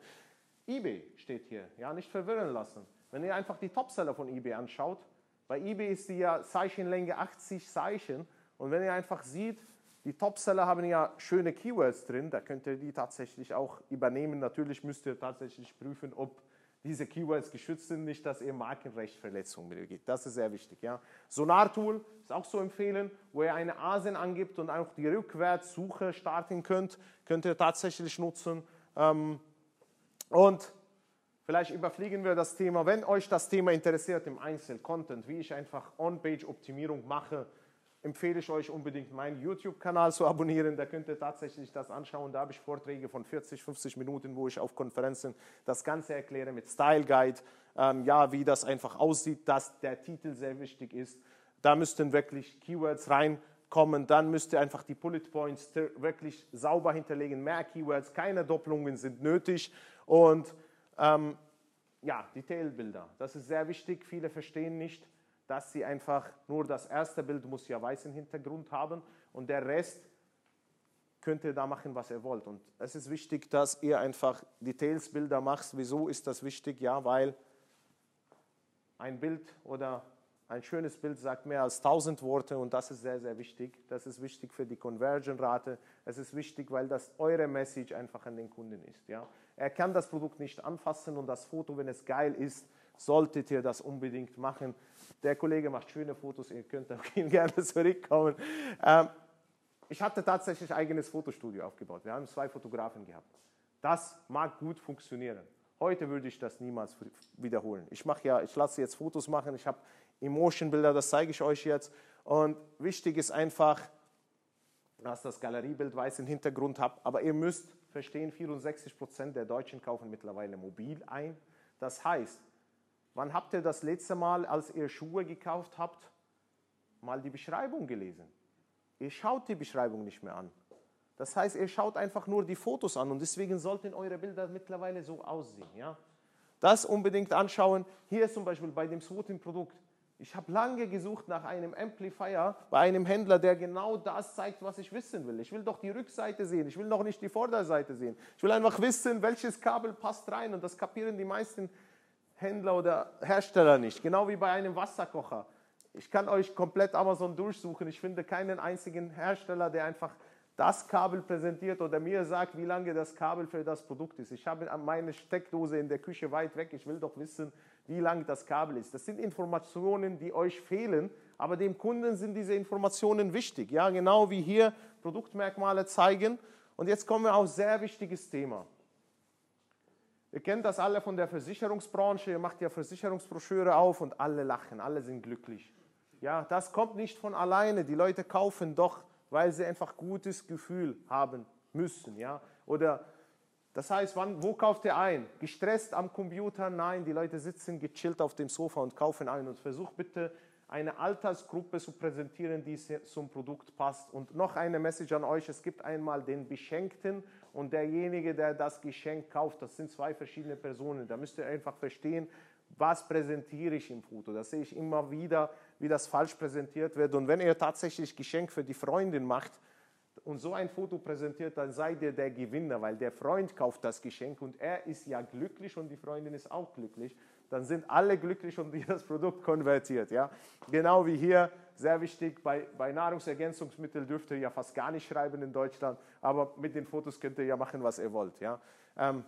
eBay steht hier, ja, nicht verwirren lassen. Wenn ihr einfach die Topseller von eBay anschaut, bei eBay ist die ja Zeichenlänge 80 Zeichen und wenn ihr einfach seht, die Topseller haben ja schöne Keywords drin, da könnt ihr die tatsächlich auch übernehmen. Natürlich müsst ihr tatsächlich prüfen, ob diese Keywords geschützt sind, nicht, dass ihr Markenrechtverletzungen begeht. Das ist sehr wichtig. Ja. Sonar-Tool ist auch so empfehlen, wo ihr eine ASIN angibt und auch die Rückwärtssuche starten könnt, könnt ihr tatsächlich nutzen. Ähm, und Vielleicht überfliegen wir das Thema. Wenn euch das Thema interessiert im Einzel-Content, wie ich einfach On-Page-Optimierung mache, empfehle ich euch unbedingt meinen YouTube-Kanal zu abonnieren. Da könnt ihr tatsächlich das anschauen. Da habe ich Vorträge von 40, 50 Minuten, wo ich auf Konferenzen das Ganze erkläre mit Style Guide. Ähm, ja, wie das einfach aussieht, dass der Titel sehr wichtig ist. Da müssten wirklich Keywords reinkommen. Dann müsst ihr einfach die Bullet Points wirklich sauber hinterlegen. Mehr Keywords, keine Doppelungen sind nötig. Und ähm, ja, Detailbilder, das ist sehr wichtig. Viele verstehen nicht, dass sie einfach nur das erste Bild muss ja weißen Hintergrund haben und der Rest könnt ihr da machen, was ihr wollt. Und es ist wichtig, dass ihr einfach Detailsbilder macht. Wieso ist das wichtig? Ja, weil ein Bild oder ein schönes Bild sagt mehr als 1000 Worte und das ist sehr, sehr wichtig. Das ist wichtig für die Conversion-Rate. Es ist wichtig, weil das eure Message einfach an den Kunden ist. Ja? Er kann das Produkt nicht anfassen und das Foto, wenn es geil ist, solltet ihr das unbedingt machen. Der Kollege macht schöne Fotos, ihr könnt auf ihn (laughs) gerne zurückkommen. Ähm, ich hatte tatsächlich ein eigenes Fotostudio aufgebaut. Wir haben zwei Fotografen gehabt. Das mag gut funktionieren. Heute würde ich das niemals wiederholen. Ich mache ja, ich lasse jetzt Fotos machen, ich habe Emotion-Bilder, das zeige ich euch jetzt. Und wichtig ist einfach, dass das Galeriebild weiß im Hintergrund habt. Aber ihr müsst verstehen, 64 Prozent der Deutschen kaufen mittlerweile mobil ein. Das heißt, wann habt ihr das letzte Mal, als ihr Schuhe gekauft habt, mal die Beschreibung gelesen? Ihr schaut die Beschreibung nicht mehr an. Das heißt, ihr schaut einfach nur die Fotos an und deswegen sollten eure Bilder mittlerweile so aussehen. Ja? Das unbedingt anschauen. Hier zum Beispiel bei dem zweiten Produkt. Ich habe lange gesucht nach einem Amplifier bei einem Händler, der genau das zeigt, was ich wissen will. Ich will doch die Rückseite sehen, ich will noch nicht die Vorderseite sehen. Ich will einfach wissen, welches Kabel passt rein und das kapieren die meisten Händler oder Hersteller nicht. Genau wie bei einem Wasserkocher. Ich kann euch komplett Amazon durchsuchen. Ich finde keinen einzigen Hersteller, der einfach das Kabel präsentiert oder mir sagt, wie lange das Kabel für das Produkt ist. Ich habe meine Steckdose in der Küche weit weg. Ich will doch wissen, wie lang das Kabel ist. Das sind Informationen, die euch fehlen, aber dem Kunden sind diese Informationen wichtig. Ja, genau wie hier Produktmerkmale zeigen. Und jetzt kommen wir auf ein sehr wichtiges Thema. Ihr kennt das alle von der Versicherungsbranche, ihr macht ja Versicherungsbroschüre auf und alle lachen, alle sind glücklich. Ja, das kommt nicht von alleine. Die Leute kaufen doch, weil sie einfach gutes Gefühl haben müssen, ja? Oder das heißt, wann, wo kauft ihr ein? Gestresst am Computer? Nein, die Leute sitzen gechillt auf dem Sofa und kaufen ein. Und versucht bitte eine Altersgruppe zu präsentieren, die zum Produkt passt. Und noch eine Message an euch: Es gibt einmal den Beschenkten und derjenige, der das Geschenk kauft. Das sind zwei verschiedene Personen. Da müsst ihr einfach verstehen, was präsentiere ich im Foto. Das sehe ich immer wieder, wie das falsch präsentiert wird. Und wenn ihr tatsächlich Geschenk für die Freundin macht, und so ein Foto präsentiert, dann seid ihr der Gewinner, weil der Freund kauft das Geschenk und er ist ja glücklich und die Freundin ist auch glücklich. Dann sind alle glücklich und das Produkt konvertiert. Ja? Genau wie hier, sehr wichtig, bei, bei Nahrungsergänzungsmitteln dürft ihr ja fast gar nicht schreiben in Deutschland, aber mit den Fotos könnt ihr ja machen, was ihr wollt. Ja? Ähm,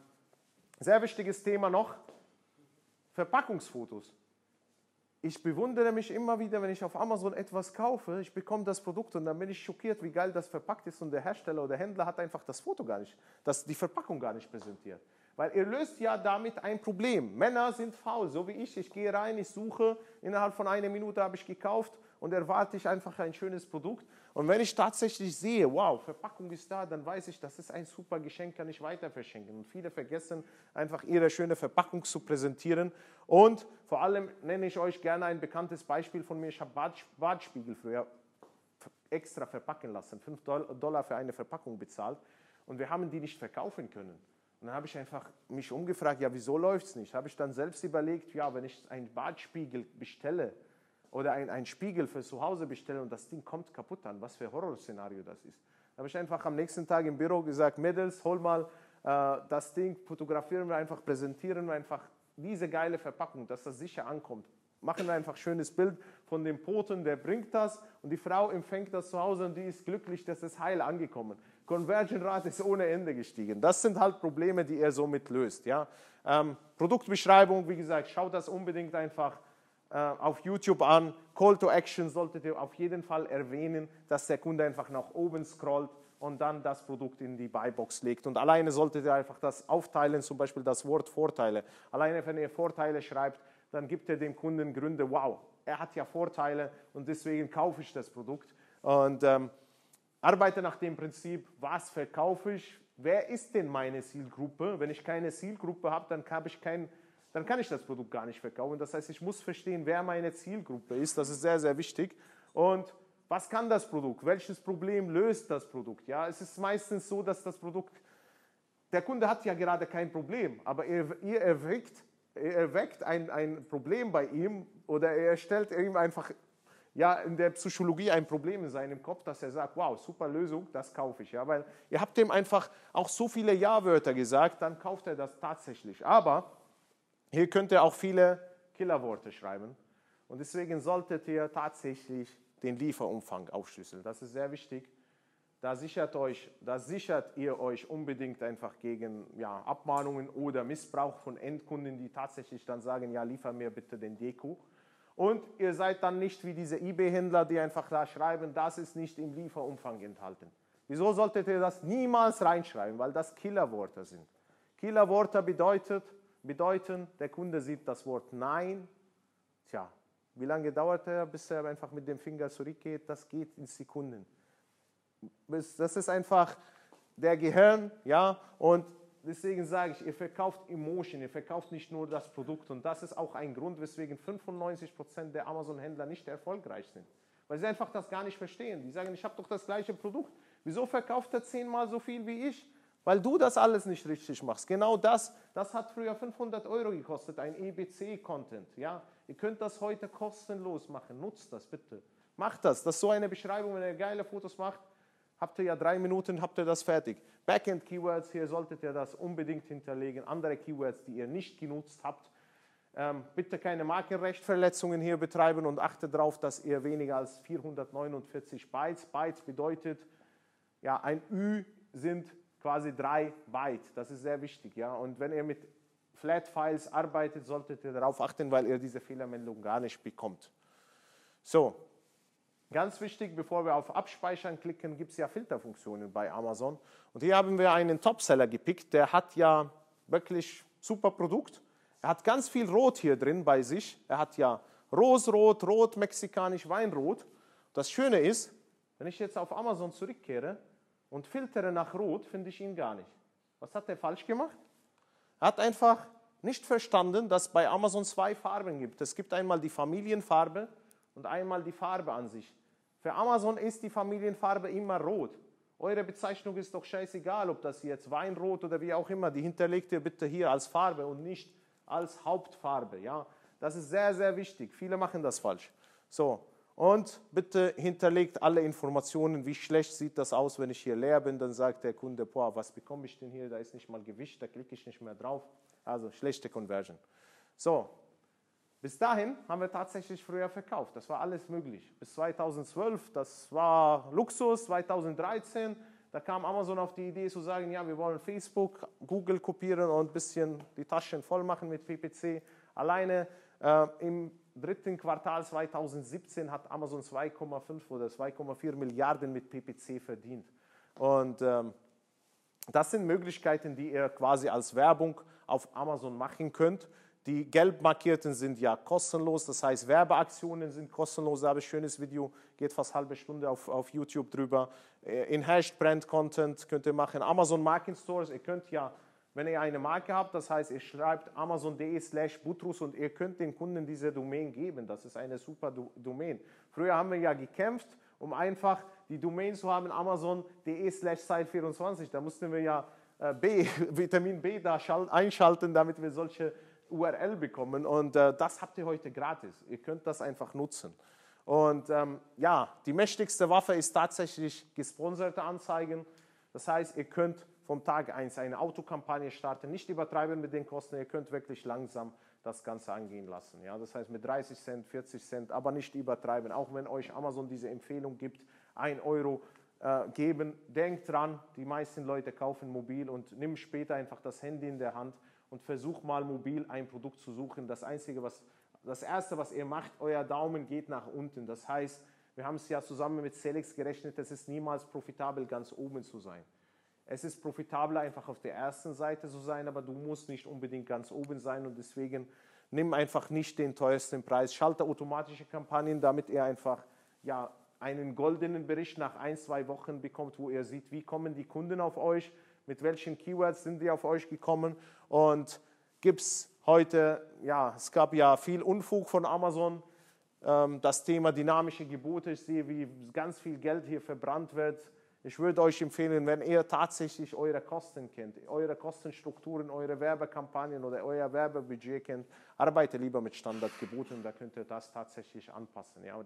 sehr wichtiges Thema noch, Verpackungsfotos. Ich bewundere mich immer wieder, wenn ich auf Amazon etwas kaufe, ich bekomme das Produkt und dann bin ich schockiert, wie geil das verpackt ist und der Hersteller oder Händler hat einfach das Foto gar nicht, das, die Verpackung gar nicht präsentiert. Weil ihr löst ja damit ein Problem. Männer sind faul, so wie ich. Ich gehe rein, ich suche, innerhalb von einer Minute habe ich gekauft und erwarte ich einfach ein schönes Produkt. Und wenn ich tatsächlich sehe, wow, Verpackung ist da, dann weiß ich, das ist ein super Geschenk, kann ich weiter verschenken. Und viele vergessen einfach ihre schöne Verpackung zu präsentieren. Und vor allem nenne ich euch gerne ein bekanntes Beispiel von mir. Ich habe Bad, Badspiegel früher extra verpacken lassen, 5 Dollar für eine Verpackung bezahlt. Und wir haben die nicht verkaufen können. Und dann habe ich einfach mich umgefragt, ja, wieso läuft es nicht? Habe ich dann selbst überlegt, ja, wenn ich einen Badspiegel bestelle, oder ein, ein Spiegel für zu Hause bestellen und das Ding kommt kaputt an. Was für ein Horrorszenario das ist. Da habe ich einfach am nächsten Tag im Büro gesagt, Mädels, hol mal äh, das Ding, fotografieren wir einfach, präsentieren wir einfach diese geile Verpackung, dass das sicher ankommt. Machen wir einfach ein schönes Bild von dem Poten, der bringt das und die Frau empfängt das zu Hause und die ist glücklich, dass es heil angekommen. Conversion-Rate ist ohne Ende gestiegen. Das sind halt Probleme, die er somit löst. Ja? Ähm, Produktbeschreibung, wie gesagt, schaut das unbedingt einfach auf YouTube an. Call to Action solltet ihr auf jeden Fall erwähnen, dass der Kunde einfach nach oben scrollt und dann das Produkt in die Buybox legt. Und alleine solltet ihr einfach das aufteilen, zum Beispiel das Wort Vorteile. Alleine wenn ihr Vorteile schreibt, dann gibt ihr dem Kunden Gründe, wow, er hat ja Vorteile und deswegen kaufe ich das Produkt. Und ähm, arbeite nach dem Prinzip, was verkaufe ich, wer ist denn meine Zielgruppe? Wenn ich keine Zielgruppe habe, dann habe ich kein dann kann ich das Produkt gar nicht verkaufen. Das heißt, ich muss verstehen, wer meine Zielgruppe ist. Das ist sehr, sehr wichtig. Und was kann das Produkt? Welches Problem löst das Produkt? Ja, es ist meistens so, dass das Produkt, der Kunde hat ja gerade kein Problem, aber er, ihr erweckt, er erweckt ein, ein Problem bei ihm oder er stellt ihm einfach ja, in der Psychologie ein Problem in seinem Kopf, dass er sagt, wow, super Lösung, das kaufe ich. Ja, weil ihr habt ihm einfach auch so viele Ja-Wörter gesagt, dann kauft er das tatsächlich. Aber hier könnt ihr auch viele Killerworte schreiben. Und deswegen solltet ihr tatsächlich den Lieferumfang aufschlüsseln. Das ist sehr wichtig. Da sichert, euch, da sichert ihr euch unbedingt einfach gegen ja, Abmahnungen oder Missbrauch von Endkunden, die tatsächlich dann sagen, ja, liefer mir bitte den Deko. Und ihr seid dann nicht wie diese eBay-Händler, die einfach da schreiben, das ist nicht im Lieferumfang enthalten. Wieso solltet ihr das niemals reinschreiben? Weil das Killerworte sind. Killerworte bedeutet, bedeuten, der Kunde sieht das Wort Nein. Tja, wie lange dauert er, bis er einfach mit dem Finger zurückgeht? Das geht in Sekunden. Das ist einfach der Gehirn, ja, und deswegen sage ich, ihr verkauft Emotion, ihr verkauft nicht nur das Produkt und das ist auch ein Grund, weswegen 95% der Amazon-Händler nicht erfolgreich sind, weil sie einfach das gar nicht verstehen. Die sagen, ich habe doch das gleiche Produkt, wieso verkauft er zehnmal so viel wie ich? Weil du das alles nicht richtig machst. Genau das, das hat früher 500 Euro gekostet, ein EBC-Content. Ja? Ihr könnt das heute kostenlos machen, nutzt das bitte. Macht das, das ist so eine Beschreibung, wenn ihr geile Fotos macht, habt ihr ja drei Minuten, habt ihr das fertig. Backend-Keywords, hier solltet ihr das unbedingt hinterlegen. Andere Keywords, die ihr nicht genutzt habt. Ähm, bitte keine Markenrechtverletzungen hier betreiben und achtet darauf, dass ihr weniger als 449 Bytes, Bytes bedeutet, ja, ein Ü sind quasi drei Byte. Das ist sehr wichtig. Ja? Und wenn ihr mit Flat Files arbeitet, solltet ihr darauf achten, weil ihr diese Fehlermeldung gar nicht bekommt. So, Ganz wichtig, bevor wir auf Abspeichern klicken, gibt es ja Filterfunktionen bei Amazon. Und hier haben wir einen Topseller gepickt, der hat ja wirklich super Produkt. Er hat ganz viel Rot hier drin bei sich. Er hat ja Rosrot, Rot, Mexikanisch, Weinrot. Das Schöne ist, wenn ich jetzt auf Amazon zurückkehre und filtere nach Rot, finde ich ihn gar nicht. Was hat er falsch gemacht? Er hat einfach nicht verstanden, dass bei Amazon zwei Farben gibt. Es gibt einmal die Familienfarbe und einmal die Farbe an sich. Für Amazon ist die Familienfarbe immer rot. Eure Bezeichnung ist doch scheißegal, ob das jetzt Weinrot oder wie auch immer. Die hinterlegt ihr bitte hier als Farbe und nicht als Hauptfarbe. Ja? Das ist sehr, sehr wichtig. Viele machen das falsch. So, und bitte hinterlegt alle Informationen, wie schlecht sieht das aus, wenn ich hier leer bin. Dann sagt der Kunde, boah, was bekomme ich denn hier? Da ist nicht mal Gewicht, da klicke ich nicht mehr drauf. Also schlechte Conversion. So, bis dahin haben wir tatsächlich früher verkauft. Das war alles möglich. Bis 2012, das war Luxus. 2013, da kam Amazon auf die Idee zu sagen, ja, wir wollen Facebook, Google kopieren und ein bisschen die Taschen voll machen mit PPC. Alleine äh, im dritten Quartal 2017 hat Amazon 2,5 oder 2,4 Milliarden mit PPC verdient. Und ähm, das sind Möglichkeiten, die ihr quasi als Werbung auf Amazon machen könnt. Die gelb markierten sind ja kostenlos, das heißt Werbeaktionen sind kostenlos. Da habe ich ein schönes Video, geht fast eine halbe Stunde auf, auf YouTube drüber. Äh, Enhanced Brand Content könnt ihr machen. Amazon Market Stores, ihr könnt ja, wenn ihr eine Marke habt, das heißt, ihr schreibt amazon.de slash butrus und ihr könnt den Kunden diese Domain geben. Das ist eine super Domain. Früher haben wir ja gekämpft, um einfach die Domain zu haben, amazon.de slash site24. Da mussten wir ja äh, B, (laughs) Vitamin B da einschalten, damit wir solche URL bekommen und äh, das habt ihr heute gratis. Ihr könnt das einfach nutzen. Und ähm, ja, die mächtigste Waffe ist tatsächlich gesponserte Anzeigen. Das heißt, ihr könnt vom Tag 1 eine Autokampagne starten, nicht übertreiben mit den Kosten, ihr könnt wirklich langsam das Ganze angehen lassen. Ja? Das heißt mit 30 Cent, 40 Cent, aber nicht übertreiben. Auch wenn euch Amazon diese Empfehlung gibt, 1 Euro äh, geben, denkt dran, die meisten Leute kaufen mobil und nimm später einfach das Handy in der Hand und versucht mal mobil ein Produkt zu suchen. Das Einzige, was, das Erste, was ihr macht, euer Daumen geht nach unten. Das heißt, wir haben es ja zusammen mit Selex gerechnet, es ist niemals profitabel, ganz oben zu sein. Es ist profitabler, einfach auf der ersten Seite zu sein, aber du musst nicht unbedingt ganz oben sein und deswegen nimm einfach nicht den teuersten Preis. Schalte automatische Kampagnen, damit ihr einfach ja, einen goldenen Bericht nach ein, zwei Wochen bekommt, wo ihr seht, wie kommen die Kunden auf euch, mit welchen Keywords sind die auf euch gekommen und gibt es heute, ja, es gab ja viel Unfug von Amazon, ähm, das Thema dynamische Gebote, ich sehe, wie ganz viel Geld hier verbrannt wird. Ich würde euch empfehlen, wenn ihr tatsächlich eure Kosten kennt, eure Kostenstrukturen, eure Werbekampagnen oder euer Werbebudget kennt, arbeite lieber mit Standardgeboten, da könnt ihr das tatsächlich anpassen. Ja.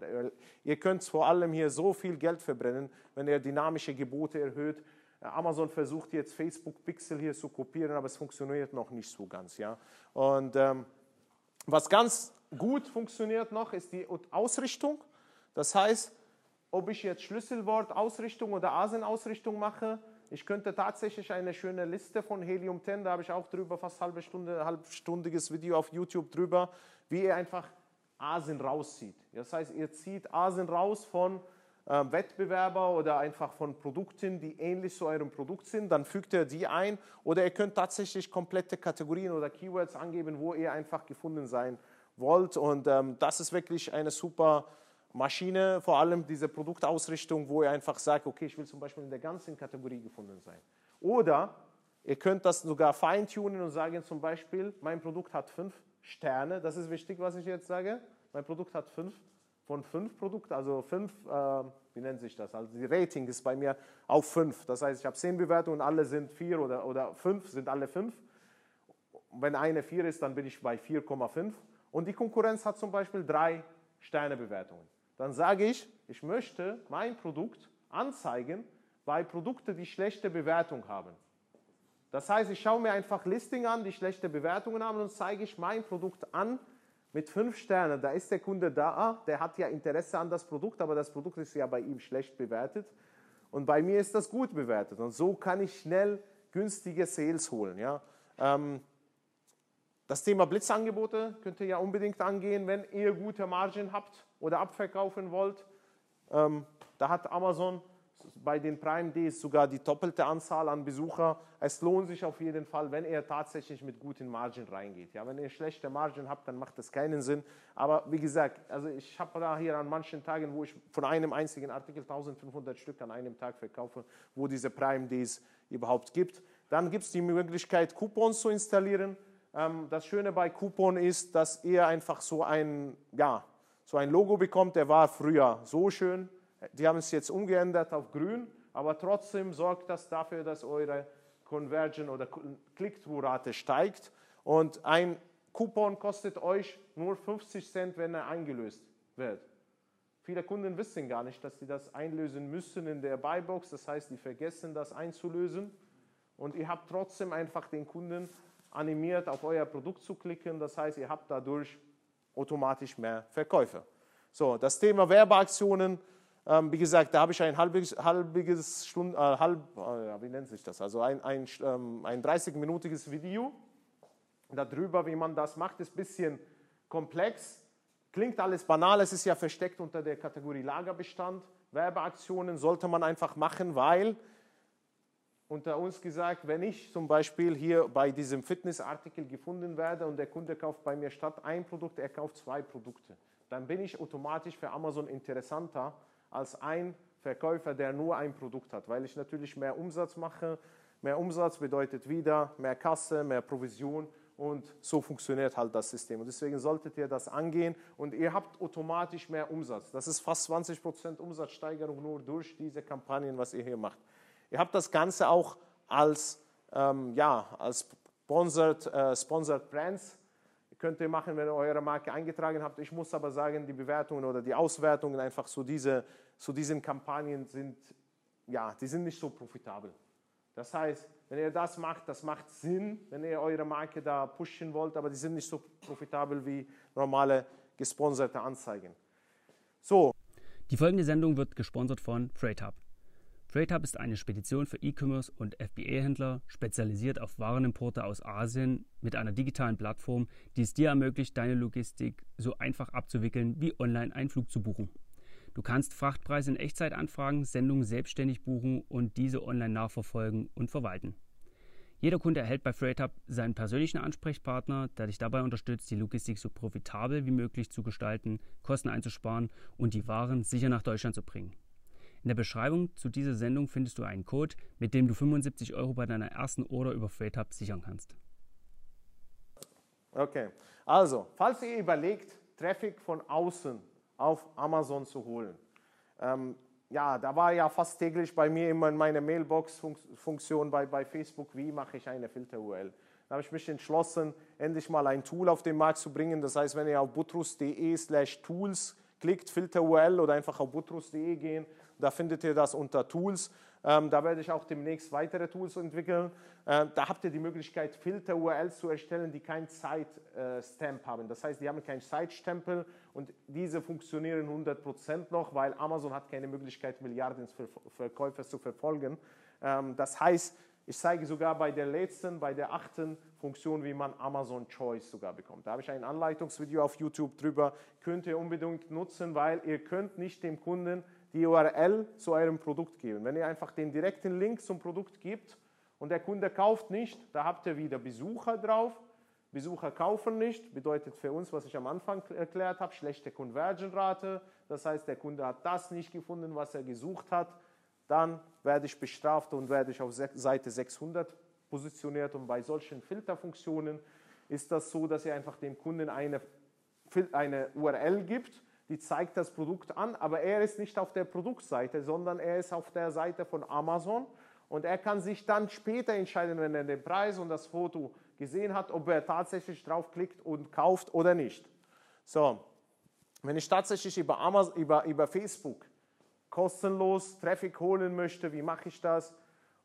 Ihr könnt vor allem hier so viel Geld verbrennen, wenn ihr dynamische Gebote erhöht, Amazon versucht jetzt Facebook Pixel hier zu kopieren, aber es funktioniert noch nicht so ganz. Ja? Und ähm, was ganz gut funktioniert noch, ist die Ausrichtung. Das heißt, ob ich jetzt Schlüsselwort Ausrichtung oder Asen-Ausrichtung mache, ich könnte tatsächlich eine schöne Liste von Helium 10, da habe ich auch drüber fast halbe Stunde, halbstündiges Video auf YouTube drüber, wie ihr einfach Asen rauszieht. Das heißt, ihr zieht Asen raus von äh, Wettbewerber oder einfach von Produkten, die ähnlich zu eurem Produkt sind, dann fügt ihr die ein oder ihr könnt tatsächlich komplette Kategorien oder Keywords angeben, wo ihr einfach gefunden sein wollt. Und ähm, das ist wirklich eine super Maschine, vor allem diese Produktausrichtung, wo ihr einfach sagt, okay, ich will zum Beispiel in der ganzen Kategorie gefunden sein. Oder ihr könnt das sogar feintunen und sagen zum Beispiel, mein Produkt hat fünf Sterne, das ist wichtig, was ich jetzt sage, mein Produkt hat fünf von fünf Produkten, also fünf, äh, wie nennt sich das? Also die Rating ist bei mir auf fünf. Das heißt, ich habe zehn Bewertungen und alle sind vier oder, oder fünf, sind alle fünf. Wenn eine vier ist, dann bin ich bei 4,5. Und die Konkurrenz hat zum Beispiel drei Sternebewertungen. Dann sage ich, ich möchte mein Produkt anzeigen bei Produkten, die schlechte Bewertung haben. Das heißt, ich schaue mir einfach Listing an, die schlechte Bewertungen haben und zeige ich mein Produkt an mit fünf Sternen, da ist der Kunde da, der hat ja Interesse an das Produkt, aber das Produkt ist ja bei ihm schlecht bewertet. Und bei mir ist das gut bewertet. Und so kann ich schnell günstige Sales holen. Ja. Ähm, das Thema Blitzangebote könnt ihr ja unbedingt angehen, wenn ihr gute Margen habt oder abverkaufen wollt. Ähm, da hat Amazon bei den Prime Days sogar die doppelte Anzahl an Besucher. Es lohnt sich auf jeden Fall, wenn ihr tatsächlich mit guten Margen reingeht. Ja, wenn ihr schlechte Margen habt, dann macht das keinen Sinn. Aber wie gesagt, also ich habe da hier an manchen Tagen, wo ich von einem einzigen Artikel 1500 Stück an einem Tag verkaufe, wo diese Prime Days überhaupt gibt. Dann gibt es die Möglichkeit, Coupons zu installieren. Ähm, das Schöne bei Coupon ist, dass ihr einfach so ein, ja, so ein Logo bekommt, der war früher so schön die haben es jetzt umgeändert auf grün, aber trotzdem sorgt das dafür, dass eure Conversion oder Click-Through-Rate steigt. Und ein Coupon kostet euch nur 50 Cent, wenn er eingelöst wird. Viele Kunden wissen gar nicht, dass sie das einlösen müssen in der Buybox. Das heißt, die vergessen das einzulösen. Und ihr habt trotzdem einfach den Kunden animiert, auf euer Produkt zu klicken. Das heißt, ihr habt dadurch automatisch mehr Verkäufe. So, das Thema Werbeaktionen ähm, wie gesagt, da habe ich ein halbiges, halbiges Stunde, äh, halb, äh, wie nennt sich das? Also ein, ein, ähm, ein 30-minütiges Video darüber, wie man das macht. Ist ein bisschen komplex, klingt alles banal, es ist ja versteckt unter der Kategorie Lagerbestand. Werbeaktionen sollte man einfach machen, weil unter uns gesagt, wenn ich zum Beispiel hier bei diesem Fitnessartikel gefunden werde und der Kunde kauft bei mir statt ein Produkt, er kauft zwei Produkte, dann bin ich automatisch für Amazon interessanter als ein Verkäufer, der nur ein Produkt hat, weil ich natürlich mehr Umsatz mache. Mehr Umsatz bedeutet wieder mehr Kasse, mehr Provision und so funktioniert halt das System. Und deswegen solltet ihr das angehen und ihr habt automatisch mehr Umsatz. Das ist fast 20% Umsatzsteigerung nur durch diese Kampagnen, was ihr hier macht. Ihr habt das Ganze auch als, ähm, ja, als Sponsored, äh, Sponsored Brands könnt ihr machen, wenn ihr eure Marke eingetragen habt. Ich muss aber sagen, die Bewertungen oder die Auswertungen einfach zu, diese, zu diesen Kampagnen sind, ja, die sind nicht so profitabel. Das heißt, wenn ihr das macht, das macht Sinn, wenn ihr eure Marke da pushen wollt, aber die sind nicht so profitabel wie normale gesponserte Anzeigen. So. Die folgende Sendung wird gesponsert von Freight Hub. FreightHub ist eine Spedition für E-Commerce und FBA-Händler, spezialisiert auf Warenimporte aus Asien mit einer digitalen Plattform, die es dir ermöglicht, deine Logistik so einfach abzuwickeln, wie online einen Flug zu buchen. Du kannst Frachtpreise in Echtzeit anfragen, Sendungen selbstständig buchen und diese online nachverfolgen und verwalten. Jeder Kunde erhält bei FreightHub seinen persönlichen Ansprechpartner, der dich dabei unterstützt, die Logistik so profitabel wie möglich zu gestalten, Kosten einzusparen und die Waren sicher nach Deutschland zu bringen. In der Beschreibung zu dieser Sendung findest du einen Code, mit dem du 75 Euro bei deiner ersten Order über FreightHub sichern kannst. Okay, also, falls ihr überlegt, Traffic von außen auf Amazon zu holen, ähm, ja, da war ja fast täglich bei mir immer in meiner Mailbox-Funktion bei, bei Facebook, wie mache ich eine Filter-URL. Da habe ich mich entschlossen, endlich mal ein Tool auf den Markt zu bringen. Das heißt, wenn ihr auf butrus.de slash tools klickt, Filter-URL oder einfach auf butrus.de gehen, da findet ihr das unter Tools. Ähm, da werde ich auch demnächst weitere Tools entwickeln. Äh, da habt ihr die Möglichkeit, Filter-URLs zu erstellen, die kein Zeitstamp haben. Das heißt, die haben keinen Zeitstempel und diese funktionieren 100% noch, weil Amazon hat keine Möglichkeit, Milliarden Verkäufer zu verfolgen. Ähm, das heißt, ich zeige sogar bei der letzten, bei der achten Funktion, wie man Amazon Choice sogar bekommt. Da habe ich ein Anleitungsvideo auf YouTube drüber. Könnt ihr unbedingt nutzen, weil ihr könnt nicht dem Kunden die URL zu eurem Produkt geben. Wenn ihr einfach den direkten Link zum Produkt gibt und der Kunde kauft nicht, da habt ihr wieder Besucher drauf. Besucher kaufen nicht, bedeutet für uns, was ich am Anfang erklärt habe, schlechte Conversion-Rate. Das heißt, der Kunde hat das nicht gefunden, was er gesucht hat. Dann werde ich bestraft und werde ich auf Seite 600 positioniert. Und bei solchen Filterfunktionen ist das so, dass ihr einfach dem Kunden eine, eine URL gibt, die zeigt das Produkt an, aber er ist nicht auf der Produktseite, sondern er ist auf der Seite von Amazon und er kann sich dann später entscheiden, wenn er den Preis und das Foto gesehen hat, ob er tatsächlich draufklickt und kauft oder nicht. So, wenn ich tatsächlich über, Amazon, über, über Facebook kostenlos Traffic holen möchte, wie mache ich das?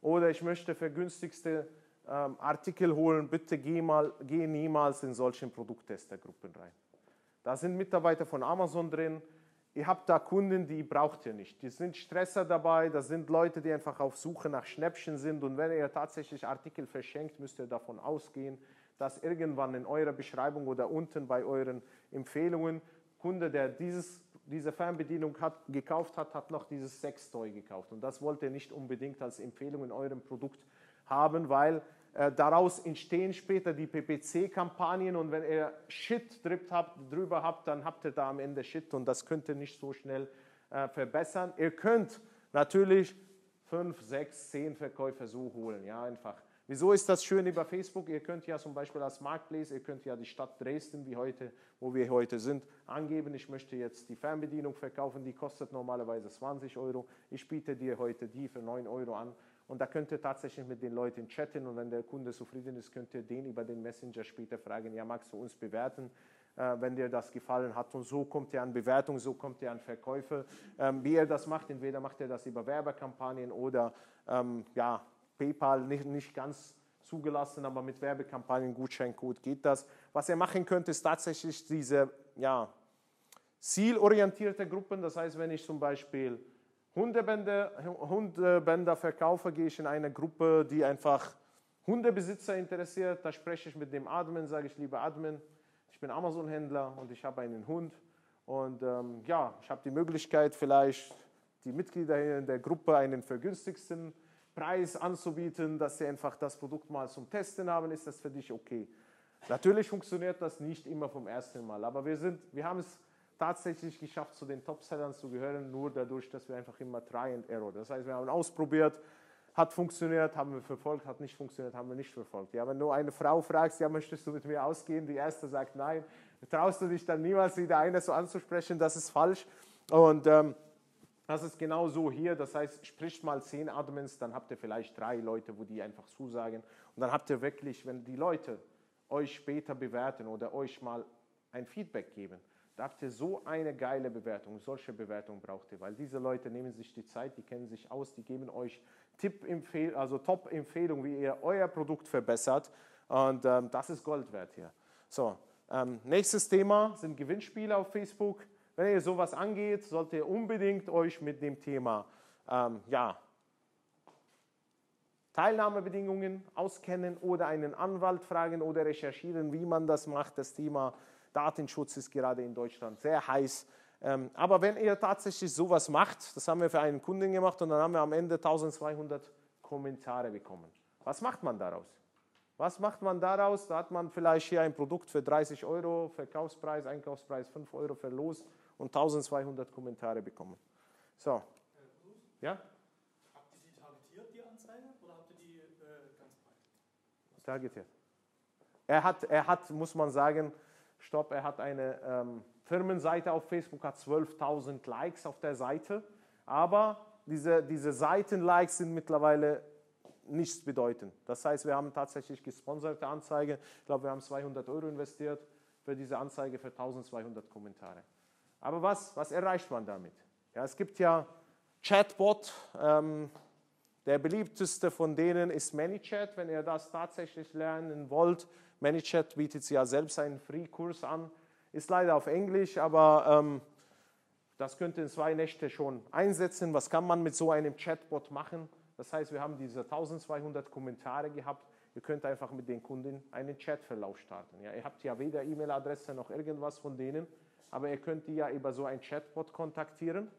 Oder ich möchte für günstigste ähm, Artikel holen, bitte geh, mal, geh niemals in solchen Produkttestergruppen rein. Da sind Mitarbeiter von Amazon drin. Ihr habt da Kunden, die braucht ihr nicht. Die sind Stresser dabei, das sind Leute, die einfach auf Suche nach Schnäppchen sind. Und wenn ihr tatsächlich Artikel verschenkt, müsst ihr davon ausgehen, dass irgendwann in eurer Beschreibung oder unten bei euren Empfehlungen Kunde, der dieses, diese Fernbedienung hat, gekauft hat, hat noch dieses Sextoy gekauft. Und das wollt ihr nicht unbedingt als Empfehlung in eurem Produkt haben, weil daraus entstehen später die PPC-Kampagnen und wenn ihr Shit drüber habt, dann habt ihr da am Ende Shit und das könnt ihr nicht so schnell äh, verbessern. Ihr könnt natürlich fünf, sechs, zehn Verkäufer so holen, ja einfach. Wieso ist das schön über Facebook? Ihr könnt ja zum Beispiel als Marketplace, ihr könnt ja die Stadt Dresden, wie heute, wo wir heute sind, angeben, ich möchte jetzt die Fernbedienung verkaufen, die kostet normalerweise 20 Euro. Ich biete dir heute die für 9 Euro an und da könnt ihr tatsächlich mit den Leuten chatten und wenn der Kunde zufrieden ist, könnt ihr den über den Messenger später fragen, ja, magst du uns bewerten, äh, wenn dir das gefallen hat. Und so kommt ihr an Bewertung, so kommt ihr an Verkäufe. Ähm, wie ihr das macht, entweder macht ihr das über Werbekampagnen oder ähm, ja, PayPal, nicht, nicht ganz zugelassen, aber mit Werbekampagnen, Gutscheincode geht das. Was ihr machen könnt, ist tatsächlich diese ja, zielorientierte Gruppen. Das heißt, wenn ich zum Beispiel Hundebänder, Hundebänder verkaufe, gehe ich in eine Gruppe, die einfach Hundebesitzer interessiert. Da spreche ich mit dem Admin, sage ich, lieber Admin, ich bin Amazon-Händler und ich habe einen Hund. Und ähm, ja, ich habe die Möglichkeit, vielleicht die Mitglieder in der Gruppe einen vergünstigsten Preis anzubieten, dass sie einfach das Produkt mal zum Testen haben. Ist das für dich okay? Natürlich funktioniert das nicht immer vom ersten Mal, aber wir, sind, wir haben es tatsächlich geschafft, zu den Top-Sellern zu gehören, nur dadurch, dass wir einfach immer Try and Error. Das heißt, wir haben ausprobiert, hat funktioniert, haben wir verfolgt, hat nicht funktioniert, haben wir nicht verfolgt. Ja, wenn du eine Frau fragst, ja, möchtest du mit mir ausgehen, die erste sagt nein, traust du dich dann niemals wieder eine so anzusprechen, das ist falsch. Und ähm, das ist genau so hier, das heißt, spricht mal zehn Admins, dann habt ihr vielleicht drei Leute, wo die einfach zusagen. Und dann habt ihr wirklich, wenn die Leute euch später bewerten oder euch mal ein Feedback geben, da habt ihr so eine geile Bewertung. Solche Bewertung braucht ihr, weil diese Leute nehmen sich die Zeit, die kennen sich aus, die geben euch Tipp also Top-Empfehlungen, wie ihr euer Produkt verbessert. Und ähm, das ist Gold wert hier. So, ähm, nächstes Thema sind Gewinnspiele auf Facebook. Wenn ihr sowas angeht, solltet ihr unbedingt euch mit dem Thema ähm, ja, Teilnahmebedingungen auskennen oder einen Anwalt fragen oder recherchieren, wie man das macht. Das Thema Datenschutz ist gerade in Deutschland sehr heiß. Ähm, aber wenn ihr tatsächlich sowas macht, das haben wir für einen Kunden gemacht und dann haben wir am Ende 1200 Kommentare bekommen. Was macht man daraus? Was macht man daraus? Da hat man vielleicht hier ein Produkt für 30 Euro, Verkaufspreis, Einkaufspreis 5 Euro verlost und 1200 Kommentare bekommen. So. Ja? Habt ihr die targetiert, die Anzeige, oder habt ihr die äh, ganz breit? Targetiert. Er hat, er hat, muss man sagen, Stopp, er hat eine ähm, Firmenseite auf Facebook, hat 12.000 Likes auf der Seite, aber diese, diese Seiten-Likes sind mittlerweile nichts bedeutend. Das heißt, wir haben tatsächlich gesponserte Anzeige. Ich glaube, wir haben 200 Euro investiert für diese Anzeige für 1200 Kommentare. Aber was, was erreicht man damit? Ja, es gibt ja Chatbot. Ähm, der beliebteste von denen ist ManyChat. Wenn ihr das tatsächlich lernen wollt, ManyChat bietet ja selbst einen Free-Kurs an. Ist leider auf Englisch, aber ähm, das könnt ihr in zwei Nächte schon einsetzen. Was kann man mit so einem Chatbot machen? Das heißt, wir haben diese 1200 Kommentare gehabt. Ihr könnt einfach mit den Kunden einen Chatverlauf starten. Ja, ihr habt ja weder E-Mail-Adresse noch irgendwas von denen, aber ihr könnt die ja über so ein Chatbot kontaktieren.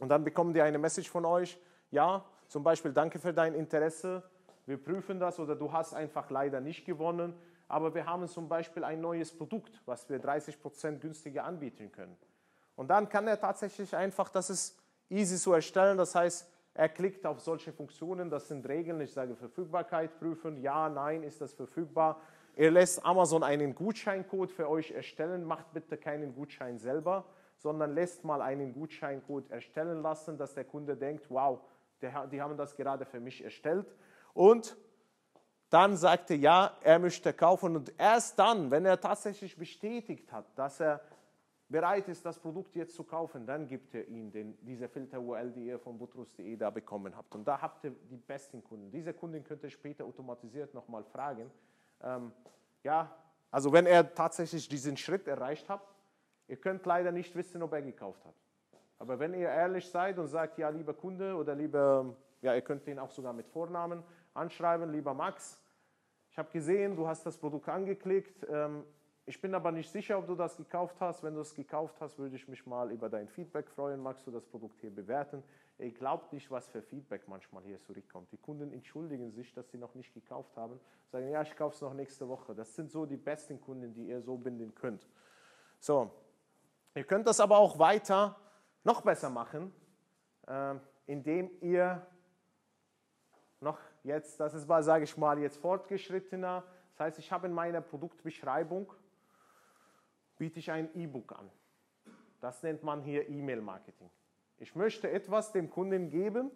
Und dann bekommen die eine Message von euch, ja, zum Beispiel danke für dein Interesse, wir prüfen das oder du hast einfach leider nicht gewonnen, aber wir haben zum Beispiel ein neues Produkt, was wir 30% günstiger anbieten können. Und dann kann er tatsächlich einfach, das ist easy zu erstellen, das heißt, er klickt auf solche Funktionen, das sind Regeln, ich sage Verfügbarkeit prüfen, ja, nein, ist das verfügbar. Er lässt Amazon einen Gutscheincode für euch erstellen, macht bitte keinen Gutschein selber, sondern lässt mal einen Gutscheincode erstellen lassen, dass der Kunde denkt, wow, die haben das gerade für mich erstellt. Und dann sagt er, ja, er möchte kaufen. Und erst dann, wenn er tatsächlich bestätigt hat, dass er bereit ist, das Produkt jetzt zu kaufen, dann gibt er Ihnen den, diese Filter-URL, die ihr von butrus.de da bekommen habt. Und da habt ihr die besten Kunden. Diese Kunden könnt ihr später automatisiert nochmal fragen. Ähm, ja, also wenn er tatsächlich diesen Schritt erreicht hat, ihr könnt leider nicht wissen, ob er gekauft hat. Aber wenn ihr ehrlich seid und sagt, ja, lieber Kunde oder lieber, ja, ihr könnt ihn auch sogar mit Vornamen anschreiben, lieber Max, ich habe gesehen, du hast das Produkt angeklickt, ähm, ich bin aber nicht sicher, ob du das gekauft hast. Wenn du es gekauft hast, würde ich mich mal über dein Feedback freuen. Magst du das Produkt hier bewerten? Ihr glaubt nicht, was für Feedback manchmal hier zurückkommt. Die Kunden entschuldigen sich, dass sie noch nicht gekauft haben. Sagen, ja, ich kaufe es noch nächste Woche. Das sind so die besten Kunden, die ihr so binden könnt. So, ihr könnt das aber auch weiter noch besser machen, äh, indem ihr noch jetzt, das ist, sage ich mal, jetzt fortgeschrittener. Das heißt, ich habe in meiner Produktbeschreibung biete ich ein E-Book an. Das nennt man hier E-Mail-Marketing. Ich möchte etwas dem Kunden geben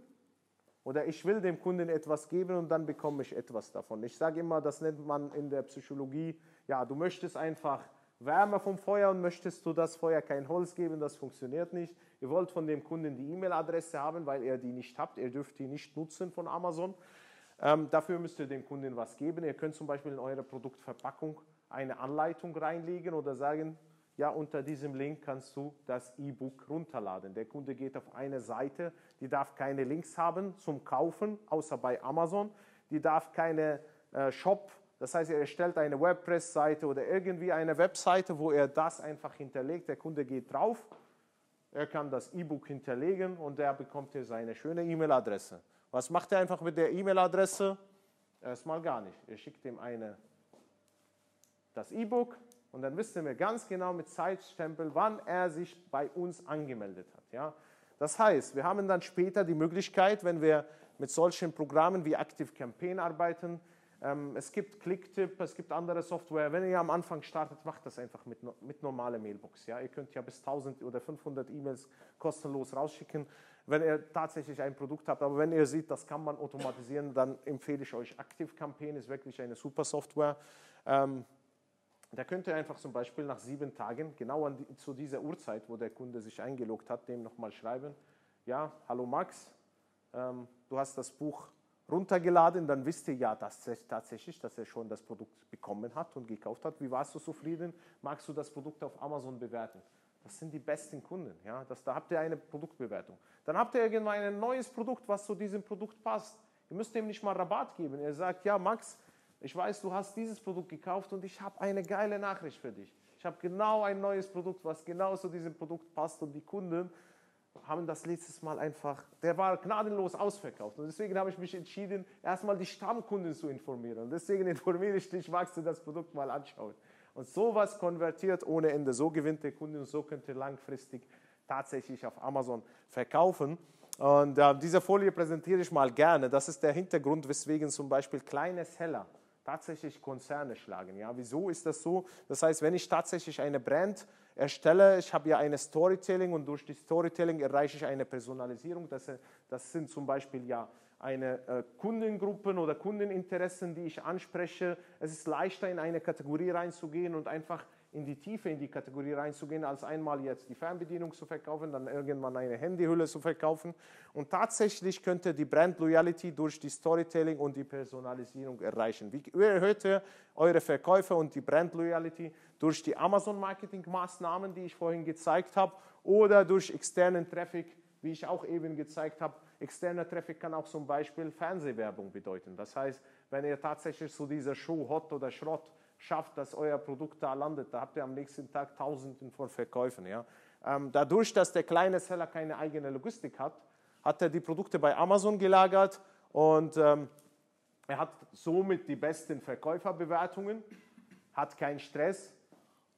oder ich will dem Kunden etwas geben und dann bekomme ich etwas davon. Ich sage immer, das nennt man in der Psychologie, ja, du möchtest einfach Wärme vom Feuer und möchtest du das Feuer kein Holz geben, das funktioniert nicht. Ihr wollt von dem Kunden die E-Mail-Adresse haben, weil ihr die nicht habt. Ihr dürft die nicht nutzen von Amazon. Ähm, dafür müsst ihr dem Kunden was geben. Ihr könnt zum Beispiel in eure Produktverpackung eine Anleitung reinlegen oder sagen, ja, unter diesem Link kannst du das E-Book runterladen. Der Kunde geht auf eine Seite, die darf keine Links haben zum Kaufen, außer bei Amazon. Die darf keine äh, Shop, das heißt, er erstellt eine WordPress-Seite oder irgendwie eine Webseite, wo er das einfach hinterlegt. Der Kunde geht drauf, er kann das E-Book hinterlegen und er bekommt hier seine schöne E-Mail-Adresse. Was macht er einfach mit der E-Mail-Adresse? Erstmal gar nicht. Er schickt ihm eine das E-Book und dann wissen wir ganz genau mit Zeitstempel, wann er sich bei uns angemeldet hat. Ja? Das heißt, wir haben dann später die Möglichkeit, wenn wir mit solchen Programmen wie Active Campaign arbeiten, es gibt Clicktip, es gibt andere Software. Wenn ihr am Anfang startet, macht das einfach mit, mit normaler Mailbox. Ja? Ihr könnt ja bis 1000 oder 500 E-Mails kostenlos rausschicken, wenn ihr tatsächlich ein Produkt habt. Aber wenn ihr seht, das kann man automatisieren, dann empfehle ich euch Active Campaign, ist wirklich eine super Software. Ähm, da könnt ihr einfach zum Beispiel nach sieben Tagen, genau die, zu dieser Uhrzeit, wo der Kunde sich eingeloggt hat, dem nochmal schreiben, ja, hallo Max, ähm, du hast das Buch runtergeladen, dann wisst ihr ja dass tatsächlich, dass er schon das Produkt bekommen hat und gekauft hat. Wie warst du zufrieden? Magst du das Produkt auf Amazon bewerten? Das sind die besten Kunden. Ja? Das, da habt ihr eine Produktbewertung. Dann habt ihr irgendwann ein neues Produkt, was zu diesem Produkt passt. Ihr müsst ihm nicht mal Rabatt geben. Er sagt, ja Max, ich weiß, du hast dieses Produkt gekauft und ich habe eine geile Nachricht für dich. Ich habe genau ein neues Produkt, was genau zu diesem Produkt passt und die Kunden haben das letztes Mal einfach, der war gnadenlos ausverkauft. Und deswegen habe ich mich entschieden, erstmal die Stammkunden zu informieren. Und deswegen informiere ich dich, magst du das Produkt mal anschauen. Und sowas konvertiert ohne Ende. So gewinnt der Kunde und so könnt ihr langfristig tatsächlich auf Amazon verkaufen. Und äh, diese Folie präsentiere ich mal gerne. Das ist der Hintergrund, weswegen zum Beispiel kleine Seller tatsächlich Konzerne schlagen. Ja, wieso ist das so? Das heißt, wenn ich tatsächlich eine Brand erstelle, ich habe ja eine Storytelling und durch die Storytelling erreiche ich eine Personalisierung. Das, das sind zum Beispiel ja eine äh, Kundengruppen oder Kundeninteressen, die ich anspreche. Es ist leichter in eine Kategorie reinzugehen und einfach in die Tiefe in die Kategorie reinzugehen, als einmal jetzt die Fernbedienung zu verkaufen, dann irgendwann eine Handyhülle zu verkaufen. Und tatsächlich könnte die Brand Loyalty durch die Storytelling und die Personalisierung erreichen. Wie erhöht ihr eure Verkäufe und die Brand Loyalty durch die Amazon-Marketing-Maßnahmen, die ich vorhin gezeigt habe, oder durch externen Traffic, wie ich auch eben gezeigt habe. Externer Traffic kann auch zum Beispiel Fernsehwerbung bedeuten. Das heißt, wenn ihr tatsächlich zu dieser Show Hot oder Schrott schafft, dass euer Produkt da landet, da habt ihr am nächsten Tag Tausenden von Verkäufen. Ja? Ähm, dadurch, dass der kleine Seller keine eigene Logistik hat, hat er die Produkte bei Amazon gelagert und ähm, er hat somit die besten Verkäuferbewertungen, hat keinen Stress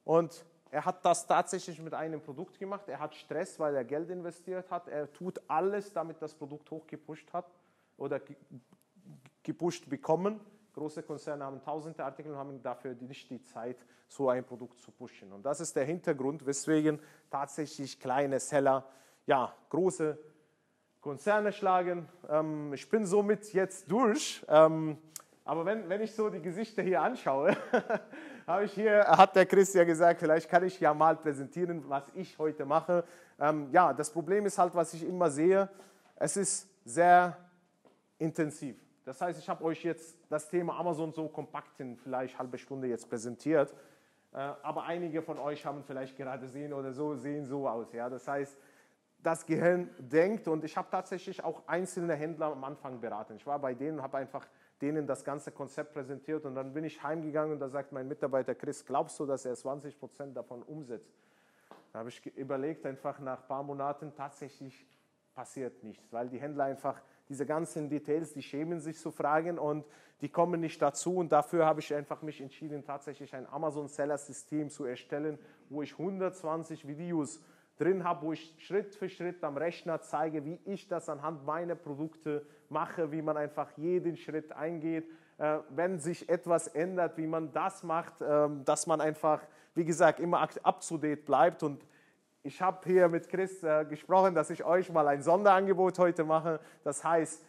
und er hat das tatsächlich mit einem Produkt gemacht. Er hat Stress, weil er Geld investiert hat. Er tut alles, damit das Produkt hochgepusht hat oder gepusht bekommen. Große Konzerne haben tausende Artikel und haben dafür nicht die Zeit, so ein Produkt zu pushen. Und das ist der Hintergrund, weswegen tatsächlich kleine Seller ja, große Konzerne schlagen. Ähm, ich bin somit jetzt durch. Ähm, aber wenn, wenn ich so die Gesichter hier anschaue, (laughs) habe ich hier, hat der Chris ja gesagt, vielleicht kann ich ja mal präsentieren, was ich heute mache. Ähm, ja, das Problem ist halt, was ich immer sehe, es ist sehr intensiv. Das heißt, ich habe euch jetzt das Thema Amazon so kompakt in vielleicht halbe Stunde jetzt präsentiert. Äh, aber einige von euch haben vielleicht gerade sehen oder so, sehen so aus. Ja? Das heißt, das Gehirn denkt und ich habe tatsächlich auch einzelne Händler am Anfang beraten. Ich war bei denen habe einfach denen das ganze Konzept präsentiert und dann bin ich heimgegangen und da sagt mein Mitarbeiter Chris, glaubst du, dass er 20 Prozent davon umsetzt? Da habe ich überlegt, einfach nach ein paar Monaten tatsächlich passiert nichts, weil die Händler einfach diese ganzen Details, die schämen sich zu fragen und die kommen nicht dazu. Und dafür habe ich einfach mich entschieden, tatsächlich ein Amazon Seller System zu erstellen, wo ich 120 Videos drin habe, wo ich Schritt für Schritt am Rechner zeige, wie ich das anhand meiner Produkte mache, wie man einfach jeden Schritt eingeht, äh, wenn sich etwas ändert, wie man das macht, äh, dass man einfach, wie gesagt, immer up to date bleibt und ich habe hier mit Chris äh, gesprochen, dass ich euch mal ein Sonderangebot heute mache. Das heißt,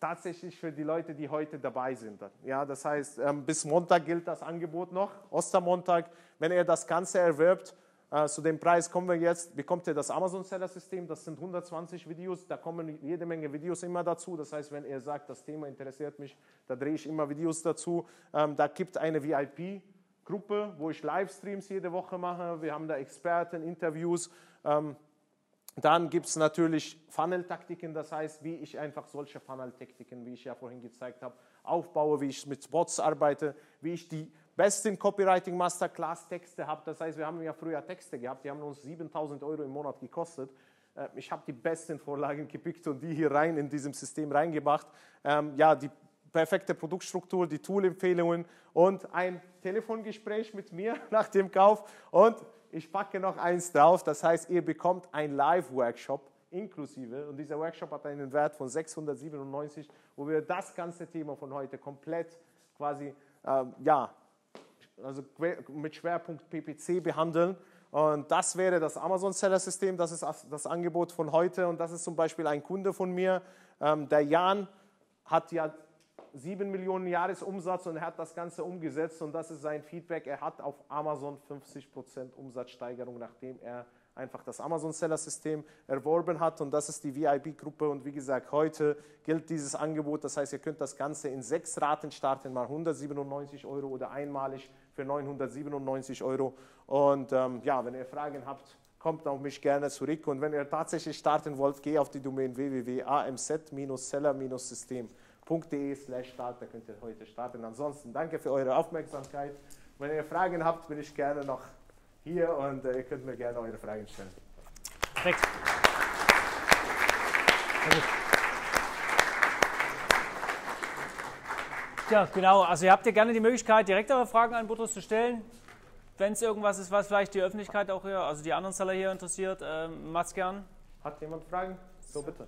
tatsächlich für die Leute, die heute dabei sind. Ja, das heißt, ähm, bis Montag gilt das Angebot noch, Ostermontag. Wenn ihr das Ganze erwirbt, äh, zu dem Preis kommen wir jetzt, bekommt ihr das Amazon Seller System, das sind 120 Videos, da kommen jede Menge Videos immer dazu. Das heißt, wenn ihr sagt, das Thema interessiert mich, da drehe ich immer Videos dazu. Ähm, da gibt eine VIP-Gruppe, wo ich Livestreams jede Woche mache. Wir haben da Experten, Interviews. Ähm, dann gibt es natürlich Funnel-Taktiken, das heißt, wie ich einfach solche Funnel-Taktiken, wie ich ja vorhin gezeigt habe, aufbaue, wie ich mit Bots arbeite, wie ich die besten Copywriting Masterclass Texte habe. Das heißt, wir haben ja früher Texte gehabt, die haben uns 7000 Euro im Monat gekostet. Äh, ich habe die besten Vorlagen gepickt und die hier rein in diesem System reingebracht. Ähm, ja, die perfekte Produktstruktur, die Tool-Empfehlungen und ein Telefongespräch mit mir (laughs) nach dem Kauf. Und ich packe noch eins drauf, das heißt, ihr bekommt ein Live-Workshop inklusive. Und dieser Workshop hat einen Wert von 697, wo wir das ganze Thema von heute komplett quasi ähm, ja, also mit Schwerpunkt PPC behandeln. Und das wäre das Amazon Seller System, das ist das Angebot von heute. Und das ist zum Beispiel ein Kunde von mir, ähm, der Jan hat ja 7 Millionen Jahresumsatz und er hat das Ganze umgesetzt und das ist sein Feedback. Er hat auf Amazon 50% Umsatzsteigerung, nachdem er einfach das Amazon Seller System erworben hat. Und das ist die VIP-Gruppe und wie gesagt, heute gilt dieses Angebot, das heißt, ihr könnt das Ganze in sechs Raten starten, mal 197 Euro oder einmalig für 997 Euro. Und ähm, ja, wenn ihr Fragen habt, kommt auf mich gerne zurück. Und wenn ihr tatsächlich starten wollt, geht auf die Domain www.amz-seller-system.de slash start, da könnt ihr heute starten. Ansonsten danke für eure Aufmerksamkeit. Wenn ihr Fragen habt, bin ich gerne noch hier und äh, ihr könnt mir gerne eure Fragen stellen. Perfekt. Ja, genau. Also ihr habt ja gerne die Möglichkeit, direkt eure Fragen an Butros zu stellen. Wenn es irgendwas ist, was vielleicht die Öffentlichkeit auch hier, also die anderen Seller hier interessiert, ähm, macht's gern. Hat jemand Fragen? So bitte.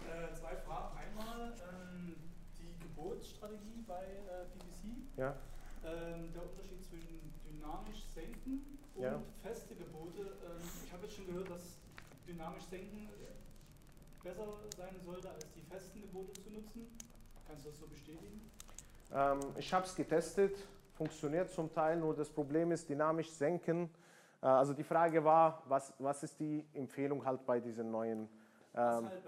Äh, zwei Fragen. Einmal ähm, die Geburtsstrategie bei äh, BBC. Ja. Ähm, der Unterschied zwischen dynamisch senken und ja. feste Gebote. Ähm, ich habe jetzt schon gehört, dass dynamisch senken besser sein sollte, als die festen Gebote zu nutzen. Kannst du das so bestätigen? Ähm, ich habe es getestet, funktioniert zum Teil, nur das Problem ist dynamisch senken. Äh, also die Frage war, was, was ist die Empfehlung halt bei diesen neuen was, ähm, halt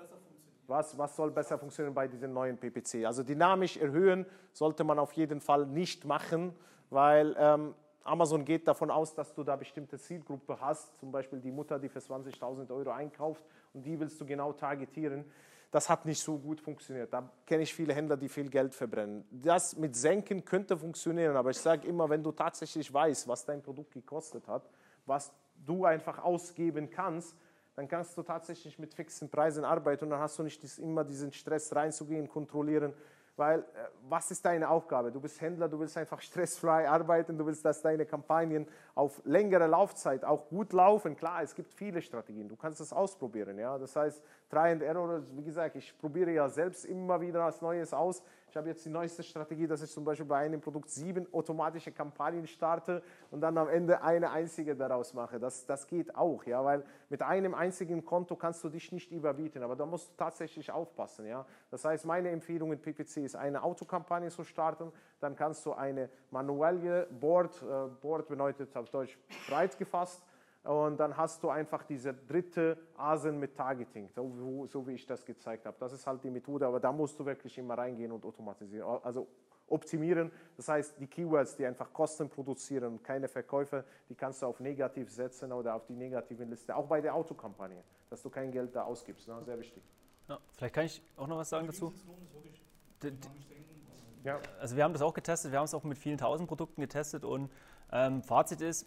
was, was, soll besser funktionieren bei diesen neuen PPC? Also dynamisch erhöhen sollte man auf jeden Fall nicht machen, weil ähm, Amazon geht davon aus, dass du da bestimmte Zielgruppe hast, zum Beispiel die Mutter, die für 20.000 Euro einkauft und die willst du genau targetieren. Das hat nicht so gut funktioniert. Da kenne ich viele Händler, die viel Geld verbrennen. Das mit Senken könnte funktionieren, aber ich sage immer, wenn du tatsächlich weißt, was dein Produkt gekostet hat, was du einfach ausgeben kannst, dann kannst du tatsächlich mit fixen Preisen arbeiten und dann hast du nicht immer diesen Stress reinzugehen, kontrollieren, weil äh, was ist deine Aufgabe? Du bist Händler, du willst einfach (laughs) stressfrei arbeiten, du willst, dass deine Kampagnen auf längere Laufzeit auch gut laufen. Klar, es gibt viele Strategien, du kannst das ausprobieren. Ja? Das heißt, Try and Error, wie gesagt, ich probiere ja selbst immer wieder was Neues aus. Ich habe jetzt die neueste Strategie, dass ich zum Beispiel bei einem Produkt sieben automatische Kampagnen starte und dann am Ende eine einzige daraus mache. Das, das geht auch, ja, weil mit einem einzigen Konto kannst du dich nicht überbieten, aber da musst du tatsächlich aufpassen. Ja. Das heißt, meine Empfehlung in PPC ist, eine Autokampagne zu starten, dann kannst du eine manuelle Board, äh, Board bedeutet auf Deutsch breit gefasst, und dann hast du einfach diese dritte Asen mit Targeting, so, so, wie ich das gezeigt habe. Das ist halt die Methode, aber da musst du wirklich immer reingehen und automatisieren, also optimieren. Das heißt, die Keywords, die einfach Kosten produzieren und keine Verkäufe, die kannst du auf negativ setzen oder auf die negativen Liste, auch bei der Autokampagne, dass du kein Geld da ausgibst, ne? sehr wichtig. Ja, vielleicht kann ich auch noch was sagen dazu. Ja. Also wir haben das auch getestet, wir haben es auch mit vielen tausend Produkten getestet und ähm, Fazit ist,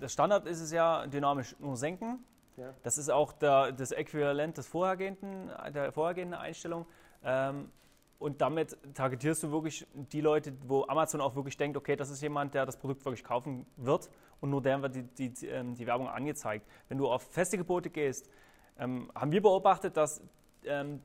das Standard ist es ja dynamisch nur senken. Ja. Das ist auch der, das Äquivalent des vorhergehenden, der vorhergehenden Einstellung. Ähm, und damit targetierst du wirklich die Leute, wo Amazon auch wirklich denkt, okay, das ist jemand, der das Produkt wirklich kaufen wird und nur der wird die, die, die, ähm, die Werbung angezeigt. Wenn du auf feste Gebote gehst, ähm, haben wir beobachtet, dass ähm,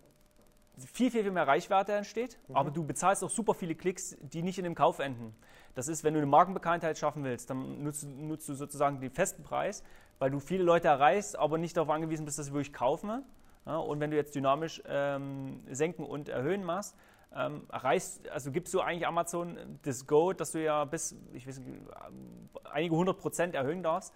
viel, viel, viel mehr Reichweite entsteht, mhm. aber du bezahlst auch super viele Klicks, die nicht in dem Kauf enden. Das ist, wenn du eine Markenbekanntheit schaffen willst, dann nutzt, nutzt du sozusagen den festen Preis, weil du viele Leute erreichst, aber nicht darauf angewiesen bist, dass sie wirklich kaufen. Ja, und wenn du jetzt dynamisch ähm, senken und erhöhen machst, ähm, erreichst, also gibst du eigentlich Amazon das Go, dass du ja bis, ich weiß nicht, einige hundert Prozent erhöhen darfst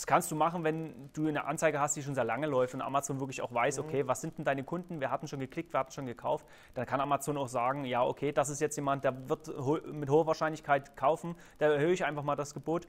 das kannst du machen, wenn du eine Anzeige hast, die schon sehr lange läuft und Amazon wirklich auch weiß, mhm. okay, was sind denn deine Kunden? Wir hatten schon geklickt, wir hatten schon gekauft. Dann kann Amazon auch sagen, ja, okay, das ist jetzt jemand, der wird mit hoher Wahrscheinlichkeit kaufen. Da erhöhe ich einfach mal das Gebot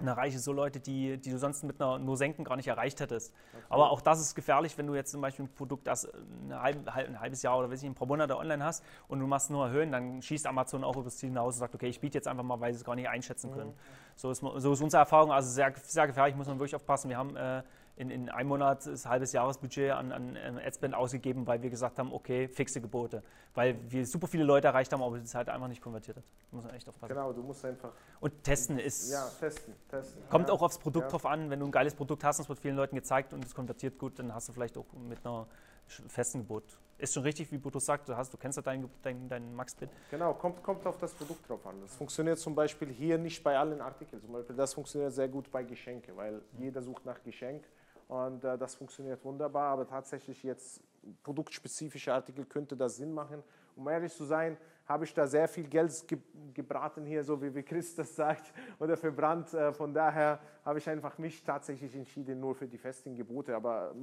und erreiche so Leute, die, die du sonst mit einer nur Senken gar nicht erreicht hättest. Okay. Aber auch das ist gefährlich, wenn du jetzt zum Beispiel ein Produkt, das ein, ein halbes Jahr oder weiß ich, ein paar Monate online hast und du machst nur erhöhen, dann schießt Amazon auch übers Ziel hinaus und sagt, okay, ich biete jetzt einfach mal, weil sie es gar nicht einschätzen können. Mhm. So, ist, so ist unsere Erfahrung, also sehr, sehr gefährlich, muss man wirklich aufpassen. Wir haben äh, in, in einem Monat das halbes Jahresbudget an, an Adspend ausgegeben, weil wir gesagt haben, okay, fixe Gebote. Weil wir super viele Leute erreicht haben, aber es halt einfach nicht konvertiert hat. Da muss man echt aufpassen. Genau, du musst einfach. Und testen ist. Ja, testen. testen. Kommt ja. auch aufs Produkt ja. drauf an. Wenn du ein geiles Produkt hast es wird vielen Leuten gezeigt und es konvertiert gut, dann hast du vielleicht auch mit einer festen Gebot. Ist schon richtig, wie Bodo sagt, du, hast, du kennst ja deinen dein, dein Max-Bit. Genau, kommt, kommt auf das Produkt drauf an. Das funktioniert zum Beispiel hier nicht bei allen Artikeln. Zum Beispiel das funktioniert sehr gut bei Geschenke, weil mhm. jeder sucht nach Geschenk und äh, das funktioniert wunderbar, aber tatsächlich jetzt produktspezifische Artikel könnte das Sinn machen. Um ehrlich zu sein, habe ich da sehr viel Geld ge gebraten hier, so wie, wie Chris das sagt, (laughs) oder verbrannt. Äh, von daher habe ich einfach mich tatsächlich entschieden, nur für die festen Gebote. Aber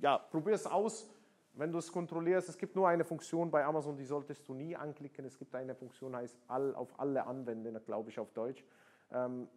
ja, probier es aus, wenn du es kontrollierst. Es gibt nur eine Funktion bei Amazon, die solltest du nie anklicken. Es gibt eine Funktion, heißt all, auf alle anwenden, glaube ich, auf Deutsch. Ähm,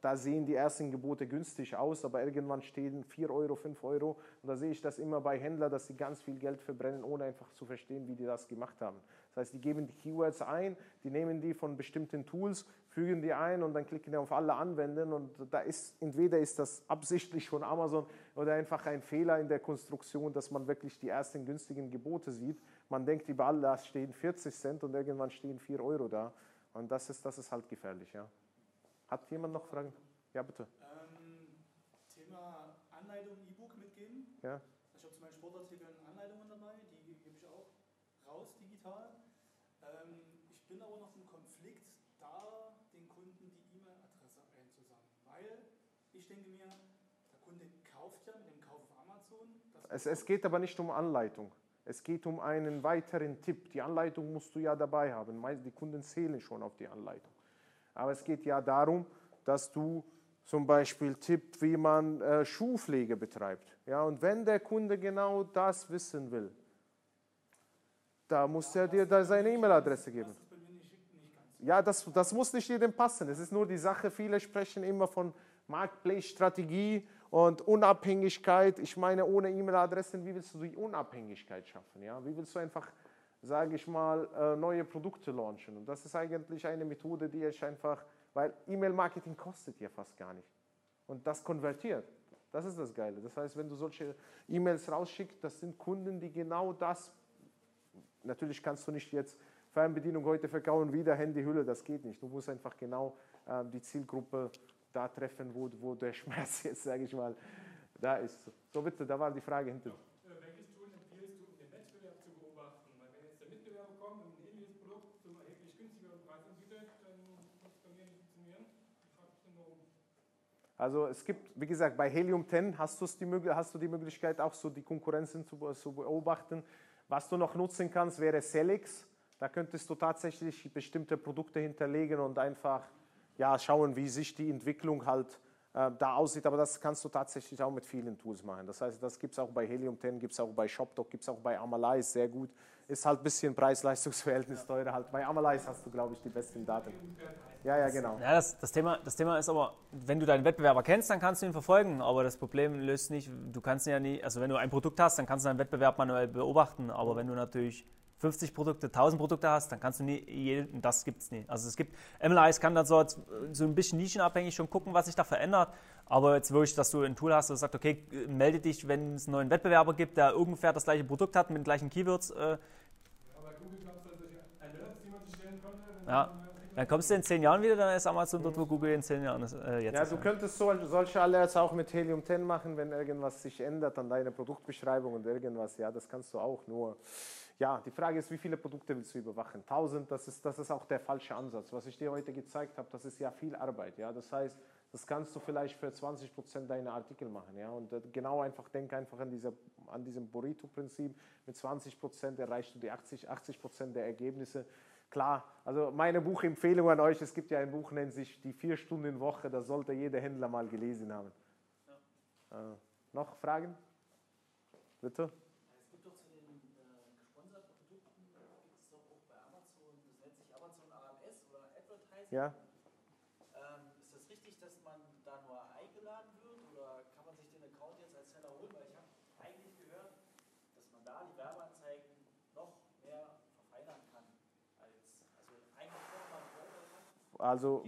da sehen die ersten Gebote günstig aus, aber irgendwann stehen 4 Euro, 5 Euro. Und da sehe ich das immer bei Händlern, dass sie ganz viel Geld verbrennen, ohne einfach zu verstehen, wie die das gemacht haben. Das heißt, die geben die Keywords ein, die nehmen die von bestimmten Tools, fügen die ein und dann klicken die auf alle anwenden. Und da ist, entweder ist das absichtlich von Amazon oder einfach ein Fehler in der Konstruktion, dass man wirklich die ersten günstigen Gebote sieht. Man denkt überall, da stehen 40 Cent und irgendwann stehen 4 Euro da. Und das ist, das ist halt gefährlich, ja. Hat jemand noch Fragen? Ja, bitte. Ähm, Thema Anleitung, E-Book mitgeben. Ja. Ich habe zu meinen Sportartikeln Anleitungen dabei, die gebe ich auch raus digital. Ähm, ich bin aber noch im Konflikt, da den Kunden die E-Mail-Adresse einzusammeln, weil ich denke mir, der Kunde kauft ja mit dem Kauf auf Amazon. Es, es geht aber nicht um Anleitung. Es geht um einen weiteren Tipp. Die Anleitung musst du ja dabei haben. Die Kunden zählen schon auf die Anleitung. Aber es geht ja darum, dass du zum Beispiel Tipp, wie man äh, Schuhpflege betreibt. Ja, und wenn der Kunde genau das wissen will, da muss er dir da seine E-Mail-Adresse geben. Ja, das, das muss nicht jedem passen. Es ist nur die Sache, viele sprechen immer von Marketplace-Strategie und Unabhängigkeit. Ich meine, ohne E-Mail-Adressen, wie willst du die Unabhängigkeit schaffen? Ja? Wie willst du einfach sage ich mal, äh, neue Produkte launchen. Und das ist eigentlich eine Methode, die ich einfach, weil E-Mail-Marketing kostet ja fast gar nicht. Und das konvertiert. Das ist das Geile. Das heißt, wenn du solche E-Mails rausschickst, das sind Kunden, die genau das. Natürlich kannst du nicht jetzt Fernbedienung heute verkaufen, wieder Handyhülle, das geht nicht. Du musst einfach genau äh, die Zielgruppe da treffen, wo, wo der (laughs) Schmerz jetzt, sage ich mal, da ist. So bitte, da war die Frage hinten. Also es gibt, wie gesagt, bei Helium 10 hast, die, hast du die Möglichkeit, auch so die Konkurrenzen zu, zu, beobachten. Was du noch nutzen kannst, wäre Celix. Da könntest du tatsächlich bestimmte Produkte hinterlegen und einfach ja, schauen, wie sich die Entwicklung halt da aussieht. Aber das kannst du tatsächlich auch mit vielen Tools machen. Das heißt, das gibt es auch bei Helium 10, gibt es auch bei ShopDoc, gibt es auch bei Amalyze sehr gut. Ist halt ein bisschen Preis-Leistungs-Verhältnis teurer. Halt. Bei Amalyze hast du, glaube ich, die besten Daten. Ja, ja, genau. Ja, das, das, Thema, das Thema ist aber, wenn du deinen Wettbewerber kennst, dann kannst du ihn verfolgen. Aber das Problem löst nicht, du kannst ja nie, also wenn du ein Produkt hast, dann kannst du deinen Wettbewerb manuell beobachten. Aber wenn du natürlich 50 Produkte, 1000 Produkte hast, dann kannst du nie, jeden, das gibt es nie. Also es gibt, MLIs kann dann so, so ein bisschen nischenabhängig schon gucken, was sich da verändert. Aber jetzt wirklich, dass du ein Tool hast, das sagt, okay, melde dich, wenn es einen neuen Wettbewerber gibt, der ungefähr das gleiche Produkt hat mit den gleichen Keywords. Äh, ja, bei Google gab es dann solche Alerts, die man sich stellen konnte. Ja. Dann kommst du in zehn Jahren wieder, dann ist Amazon dort, wo Google in zehn Jahren ist. Äh, jetzt ja, ist du könntest so, solche Alerts auch mit Helium 10 machen, wenn irgendwas sich ändert an deiner Produktbeschreibung und irgendwas. Ja, das kannst du auch. Nur, ja, die Frage ist, wie viele Produkte willst du überwachen? 1000, das ist, das ist auch der falsche Ansatz. Was ich dir heute gezeigt habe, das ist ja viel Arbeit. Ja, das heißt, das kannst du vielleicht für 20 Prozent deiner Artikel machen. Ja? Und äh, genau einfach, denk einfach an, dieser, an diesem Burrito-Prinzip. Mit 20 Prozent erreichst du die 80, 80 Prozent der Ergebnisse. Klar, also meine Buchempfehlung an euch, es gibt ja ein Buch, nennt sich Die vier Stunden Woche, das sollte jeder Händler mal gelesen haben. Ja. Äh, noch Fragen? Bitte? Es gibt doch zu den äh, gesponserten Produkten, gibt es doch auch bei Amazon, das nennt sich Amazon AMS oder Advertising. Ja. Ähm, ist das richtig, dass man da nur eingeladen wird oder kann man sich den Account jetzt als Seller holen? Weil ich habe eigentlich gehört, dass man da die Werbeanzeigen noch mehr Also,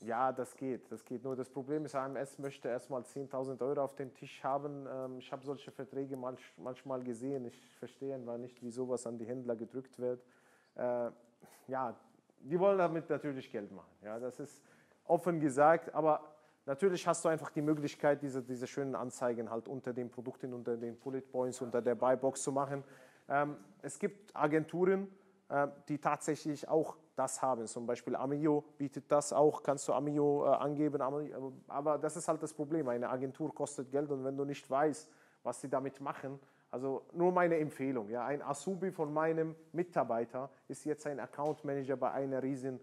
ja, das geht, das geht. Nur das Problem ist, AMS möchte erstmal 10.000 Euro auf dem Tisch haben. Ähm, ich habe solche Verträge manchmal gesehen. Ich verstehe einfach nicht, wie sowas an die Händler gedrückt wird. Äh, ja, die wollen damit natürlich Geld machen. Ja, das ist offen gesagt, aber natürlich hast du einfach die Möglichkeit, diese, diese schönen Anzeigen halt unter den Produkten, unter den Bullet Points, unter der Buybox zu machen. Ähm, es gibt Agenturen, äh, die tatsächlich auch das haben. Zum Beispiel Amio bietet das auch, kannst du Amio äh, angeben, aber das ist halt das Problem. Eine Agentur kostet Geld und wenn du nicht weißt, was sie damit machen, also nur meine Empfehlung. Ja, ein Asubi von meinem Mitarbeiter ist jetzt ein Account Manager bei einer riesen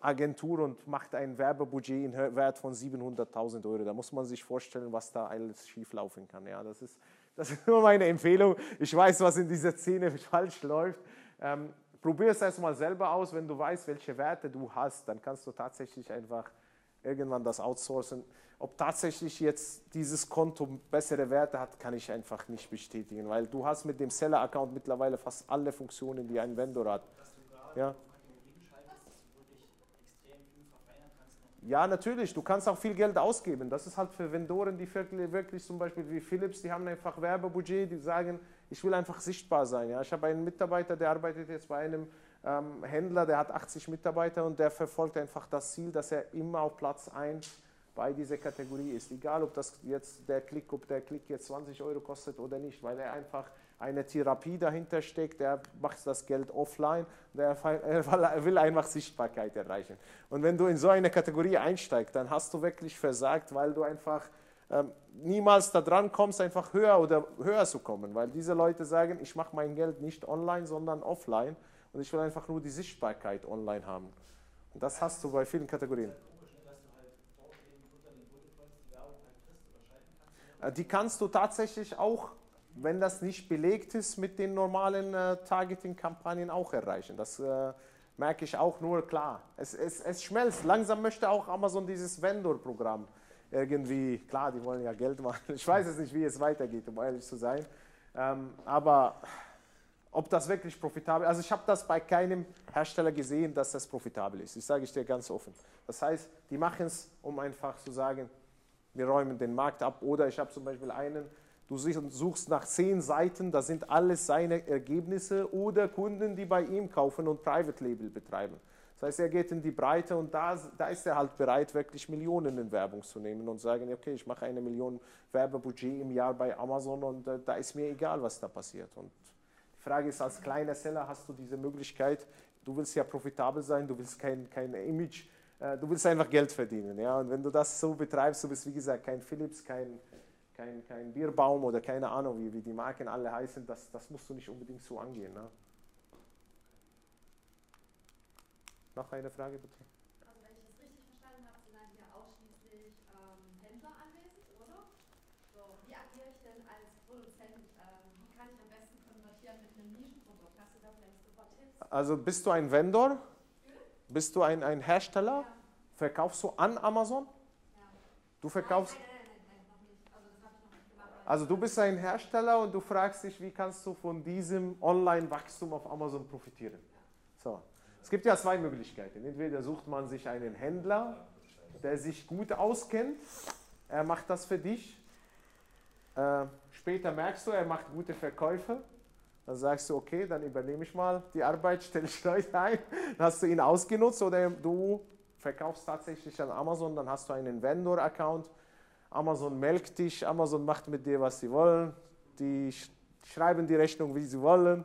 Agentur und macht ein Werbebudget in Wert von 700.000 Euro. Da muss man sich vorstellen, was da alles schieflaufen kann. Ja, das ist, (laughs) das ist nur meine Empfehlung. Ich weiß, was in dieser Szene (laughs) falsch läuft. Ähm, Probier es erstmal selber aus, wenn du weißt, welche Werte du hast, dann kannst du tatsächlich einfach irgendwann das outsourcen. Ob tatsächlich jetzt dieses Konto bessere Werte hat, kann ich einfach nicht bestätigen, weil du hast mit dem Seller-Account mittlerweile fast alle Funktionen, die ein Vendor hat. Ja. Ja, natürlich. Du kannst auch viel Geld ausgeben. Das ist halt für Vendoren, die wirklich, zum Beispiel wie Philips, die haben einfach Werbebudget, die sagen, ich will einfach sichtbar sein. Ja. Ich habe einen Mitarbeiter, der arbeitet jetzt bei einem ähm, Händler, der hat 80 Mitarbeiter und der verfolgt einfach das Ziel, dass er immer auf Platz 1 bei dieser Kategorie ist. Egal, ob das jetzt der Klick, ob der Klick jetzt 20 Euro kostet oder nicht, weil er einfach eine Therapie dahinter steckt, der macht das Geld offline, der (laughs) will einfach Sichtbarkeit erreichen. Und wenn du in so eine Kategorie einsteigst, dann hast du wirklich versagt, weil du einfach ähm, niemals da dran kommst, einfach höher oder höher zu kommen, weil diese Leute sagen, ich mache mein Geld nicht online, sondern offline und ich will einfach nur die Sichtbarkeit online haben. Und das hast du bei vielen Kategorien. Äh, die kannst du tatsächlich auch wenn das nicht belegt ist, mit den normalen äh, Targeting-Kampagnen auch erreichen. Das äh, merke ich auch nur klar. Es, es, es schmelzt. Langsam möchte auch Amazon dieses Vendor-Programm irgendwie, klar, die wollen ja Geld machen. (laughs) Ich weiß es nicht, wie es weitergeht, um ehrlich zu sein. Ähm, aber ob das wirklich profitabel ist. Also ich habe das bei keinem Hersteller gesehen, dass das profitabel ist. Ich sage ich dir ganz offen. Das heißt, die machen es, um einfach zu sagen, wir räumen den Markt ab. Oder ich habe zum Beispiel einen, du suchst nach zehn Seiten, da sind alles seine Ergebnisse oder Kunden, die bei ihm kaufen und Private Label betreiben. Das heißt, er geht in die Breite und da, da ist er halt bereit, wirklich Millionen in Werbung zu nehmen und sagen, okay, ich mache eine Million Werbebudget im Jahr bei Amazon und äh, da ist mir egal, was da passiert. Und Frage ist, als kleiner Seller hast du diese Möglichkeit, du willst ja profitabel sein, du willst kein, kein Image, äh, du willst einfach Geld verdienen. Ja? Und wenn du das so betreibst, du bist wie gesagt kein Philips, kein, kein, kein Bierbaum oder keine Ahnung, wie, wie die Marken alle heißen, das, das musst du nicht unbedingt so angehen. Ne? Noch eine Frage bitte. Also wenn ich das richtig verstanden habe, sind dann hier ausschließlich ähm, Händler anwesend, oder? So, wie agiere ich denn als Produzent? Ähm, wie kann ich am besten konvertieren mit einem Nischenprodukt? Hast du da vielleicht super Tipps? Also bist du ein Vendor? Bist du ein, ein Hersteller? Ja. Verkaufst du an Amazon? Ja. Du verkaufst... Nein, nein, nein. Also. Also du bist ein Hersteller und du fragst dich, wie kannst du von diesem Online-Wachstum auf Amazon profitieren? So. Es gibt ja zwei Möglichkeiten. Entweder sucht man sich einen Händler, der sich gut auskennt, er macht das für dich. Äh, später merkst du, er macht gute Verkäufe. Dann sagst du, okay, dann übernehme ich mal die Arbeit, stelle ich Leute ein. Dann hast du ihn ausgenutzt oder du verkaufst tatsächlich an Amazon, dann hast du einen Vendor-Account. Amazon melkt dich, Amazon macht mit dir, was sie wollen. Die schreiben die Rechnung, wie sie wollen.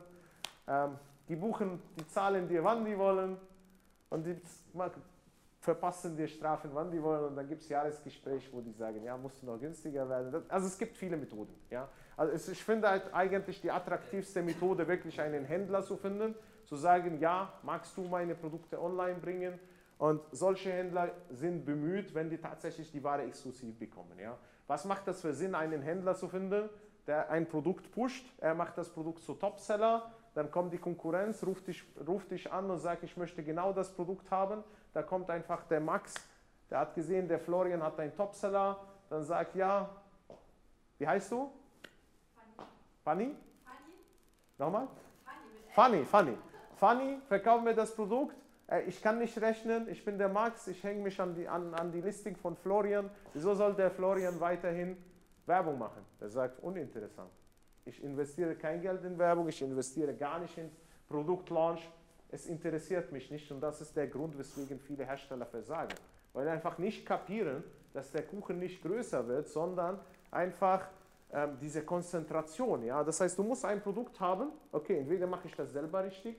Ähm, die buchen, die zahlen dir, wann die wollen und die verpassen dir Strafen, wann die wollen und dann gibt es Jahresgespräch, wo die sagen, ja, musst du noch günstiger werden. Also es gibt viele Methoden. Ja. Also ich finde halt eigentlich die attraktivste Methode, wirklich einen Händler zu finden, zu sagen, ja, magst du meine Produkte online bringen? Und solche Händler sind bemüht, wenn die tatsächlich die Ware exklusiv bekommen. Ja. Was macht das für Sinn, einen Händler zu finden, der ein Produkt pusht? Er macht das Produkt zu Topseller, dann kommt die Konkurrenz, ruft dich, ruft dich an und sagt, ich möchte genau das Produkt haben. Da kommt einfach der Max, der hat gesehen, der Florian hat einen Topseller, dann sagt, ja, wie heißt du? Fanny. Fanny? Nochmal? Fanny, Fanny. Fanny, verkauf mir das Produkt. Äh, ich kann nicht rechnen, ich bin der Max, ich hänge mich an die, an, an die Listing von Florian. Wieso soll der Florian weiterhin Werbung machen? Er sagt, uninteressant. Ich investiere kein Geld in Werbung, ich investiere gar nicht in Produktlaunch. Es interessiert mich nicht und das ist der Grund, weswegen viele Hersteller versagen. Weil einfach nicht kapieren, dass der Kuchen nicht größer wird, sondern einfach ähm, diese Konzentration. Ja? Das heißt, du musst ein Produkt haben, okay, entweder mache ich das selber richtig,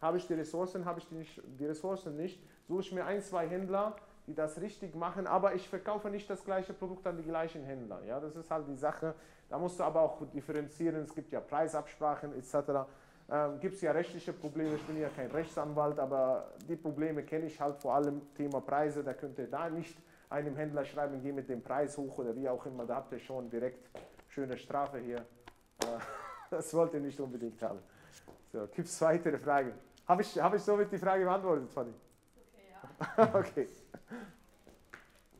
habe ich die Ressourcen, habe ich die, nicht, die Ressourcen nicht, suche ich mir ein, zwei Händler, die das richtig machen, aber ich verkaufe nicht das gleiche Produkt an die gleichen Händler. Ja, das ist halt die Sache. Da musst du aber auch differenzieren. Es gibt ja Preisabsprachen etc. Ähm, gibt es ja rechtliche Probleme. Ich bin ja kein Rechtsanwalt, aber die Probleme kenne ich halt vor allem Thema Preise. Da könnt ihr da nicht einem Händler schreiben, geh mit dem Preis hoch oder wie auch immer. Da habt ihr schon direkt schöne Strafe hier. Äh, (laughs) das wollt ihr nicht unbedingt haben. So, gibt es weitere Fragen? Habe ich, hab ich somit die Frage beantwortet, Fanny? Okay, ja. (laughs) okay.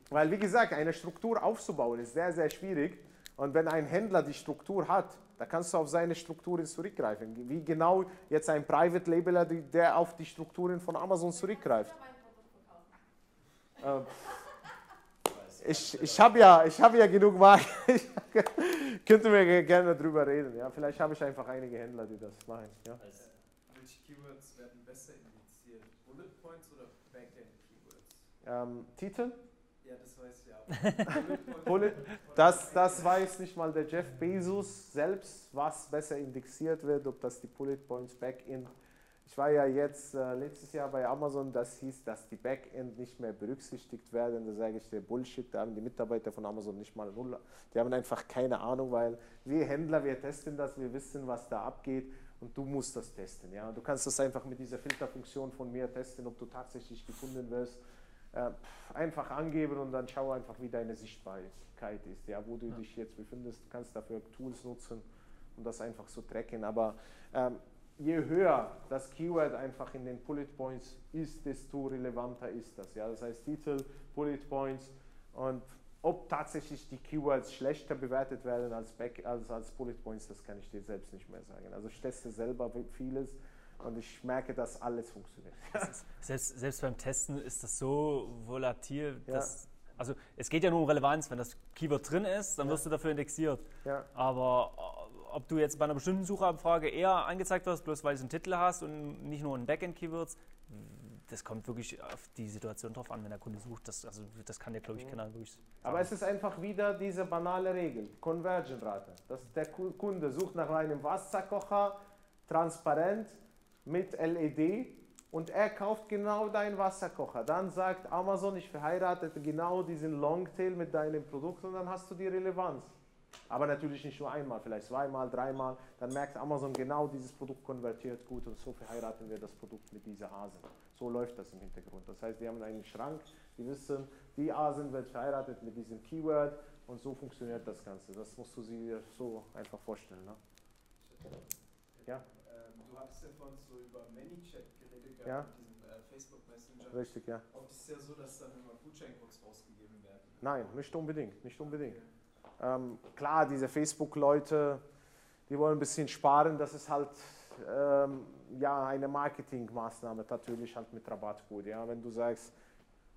Weil, wie gesagt, eine Struktur aufzubauen ist sehr, sehr schwierig. Und wenn ein Händler die Struktur hat, da kannst du auf seine Strukturen zurückgreifen. Wie genau jetzt ein Private Labeler, der auf die Strukturen von Amazon zurückgreift. Ähm, ich ich habe ja, hab ja genug Marken. (laughs) Ich könnte mir gerne darüber reden. Ja? Vielleicht habe ich einfach einige Händler, die das machen. Ja? Welche Keywords werden besser indiziert? Bullet Points oder Backend Keywords? Ähm, Titel? Ja, das weiß ich auch. (laughs) Das, das weiß nicht mal der Jeff Bezos selbst, was besser indexiert wird, ob das die Bullet Points Backend. Ich war ja jetzt äh, letztes Jahr bei Amazon, das hieß, dass die Backend nicht mehr berücksichtigt werden. Da sage ich der Bullshit, da haben die Mitarbeiter von Amazon nicht mal null. Die haben einfach keine Ahnung, weil wir Händler, wir testen das, wir wissen, was da abgeht und du musst das testen. Ja? Du kannst das einfach mit dieser Filterfunktion von mir testen, ob du tatsächlich gefunden wirst äh, einfach angeben und dann schau einfach, wie deine Sichtbarkeit ist, ja, wo du ja. dich jetzt befindest. Du kannst dafür Tools nutzen, um das einfach zu tracken. Aber ähm, je höher das Keyword einfach in den Bullet Points ist, desto relevanter ist das. Ja? Das heißt Titel, Bullet Points und ob tatsächlich die Keywords schlechter bewertet werden als, Back, als, als Bullet Points, das kann ich dir selbst nicht mehr sagen. Also ich teste selber vieles und ich merke, dass alles funktioniert. (laughs) selbst, selbst beim Testen ist das so volatil, dass, ja. also es geht ja nur um Relevanz. Wenn das Keyword drin ist, dann ja. wirst du dafür indexiert. Ja. Aber äh, ob du jetzt bei einer bestimmten Suchanfrage eher angezeigt wirst, bloß weil du einen Titel hast und nicht nur ein Backend-Keywords, das kommt wirklich auf die Situation drauf an, wenn der Kunde sucht. Das, also, das kann der, glaube ich, keiner wirklich. Sagen. Aber es ist einfach wieder diese banale Regel: Conversion-Rate. Dass der Kunde sucht nach einem Wasserkocher, transparent, mit LED und er kauft genau deinen Wasserkocher. Dann sagt Amazon, ich verheirate genau diesen Longtail mit deinem Produkt und dann hast du die Relevanz. Aber natürlich nicht nur einmal, vielleicht zweimal, dreimal. Dann merkt Amazon genau, dieses Produkt konvertiert gut und so verheiraten wir das Produkt mit dieser Hasen. So läuft das im Hintergrund. Das heißt, die haben einen Schrank, die wissen, die Asen wird verheiratet mit diesem Keyword und so funktioniert das Ganze. Das musst du dir so einfach vorstellen. Ne? Ja? Du hattest ja vorhin so über ManyChat geredet ja? mit diesem äh, Facebook Messenger. Richtig, ja. Oft ist es ja so, dass dann immer Gutscheincodes rausgegeben werden. Nein, nicht unbedingt, nicht unbedingt. Okay. Ähm, klar, diese Facebook-Leute, die wollen ein bisschen sparen, das ist halt ähm, ja, eine Marketingmaßnahme natürlich halt mit Rabattcode. Ja, wenn du sagst,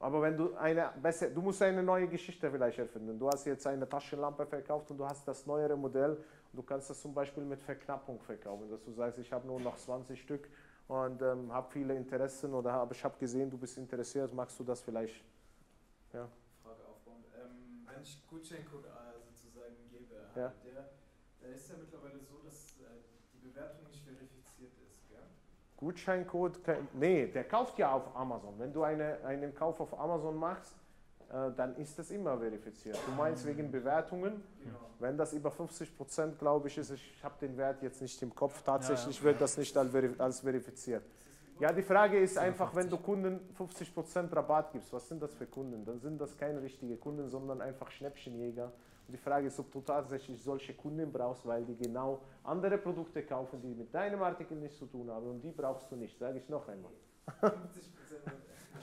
aber wenn du eine besser, du musst eine neue Geschichte vielleicht erfinden. Du hast jetzt eine Taschenlampe verkauft und du hast das neuere Modell du kannst das zum Beispiel mit Verknappung verkaufen, dass du sagst, ich habe nur noch 20 Stück und ähm, habe viele Interessen oder hab, ich habe gesehen, du bist interessiert, magst du das vielleicht? Ja. Frage aufbauen. Ähm, wenn ich Gutscheincode äh, sozusagen gebe, ja. der, der ist ja mittlerweile so, dass äh, die Bewertung nicht verifiziert ist, gell? Gutscheincode, nee, der kauft ja auf Amazon. Wenn du eine, einen Kauf auf Amazon machst, dann ist das immer verifiziert. Du meinst wegen Bewertungen? Genau. Wenn das über 50 Prozent, glaube ich, ist, ich habe den Wert jetzt nicht im Kopf, tatsächlich ja, ja. wird das nicht als verifiziert. Ja, die Frage ist einfach, wenn du Kunden 50 Prozent Rabatt gibst, was sind das für Kunden? Dann sind das keine richtigen Kunden, sondern einfach Schnäppchenjäger. Und die Frage ist, ob du tatsächlich solche Kunden brauchst, weil die genau andere Produkte kaufen, die mit deinem Artikel nichts zu tun haben und die brauchst du nicht, sage ich noch einmal. 50%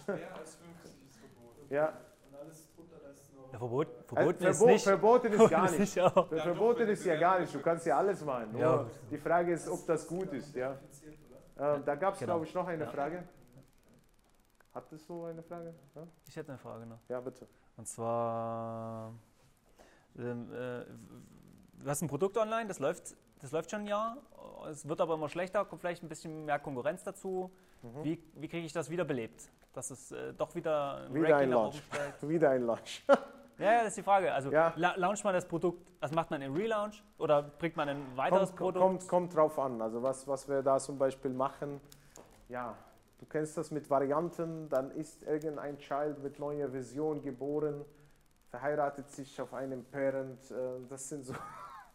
mehr als 50 ist (laughs) verboten. Ja. Und alles drunter, da ist noch... Ja, Verbot, verboten äh, ist Verbot, nicht. Verboten ist (laughs) gar nicht. verboten ist ja gar nicht. Du kannst ja alles machen. Ja. Die Frage ist, ob das gut ist. Ja. Äh, da gab es, genau. glaube ich, noch eine Frage. Hattest du eine Frage? Ja? Ich hätte eine Frage noch. Ja, bitte. Und zwar ähm, äh, du hast ein Produkt online, das läuft, das läuft schon ein Jahr, es wird aber immer schlechter, kommt vielleicht ein bisschen mehr Konkurrenz dazu. Mhm. Wie, wie kriege ich das wiederbelebt? Dass es äh, doch wieder ein wieder ein Launch. (laughs) wieder ein Launch. (laughs) ja, ja, das ist die Frage. Also ja. launcht man das Produkt, also macht man einen Relaunch oder bringt man ein weiteres kommt, Produkt? Kommt, kommt drauf an. Also was, was wir da zum Beispiel machen, ja, du kennst das mit Varianten, dann ist irgendein Child mit neuer Vision geboren verheiratet sich auf einem Parent. Äh, das sind so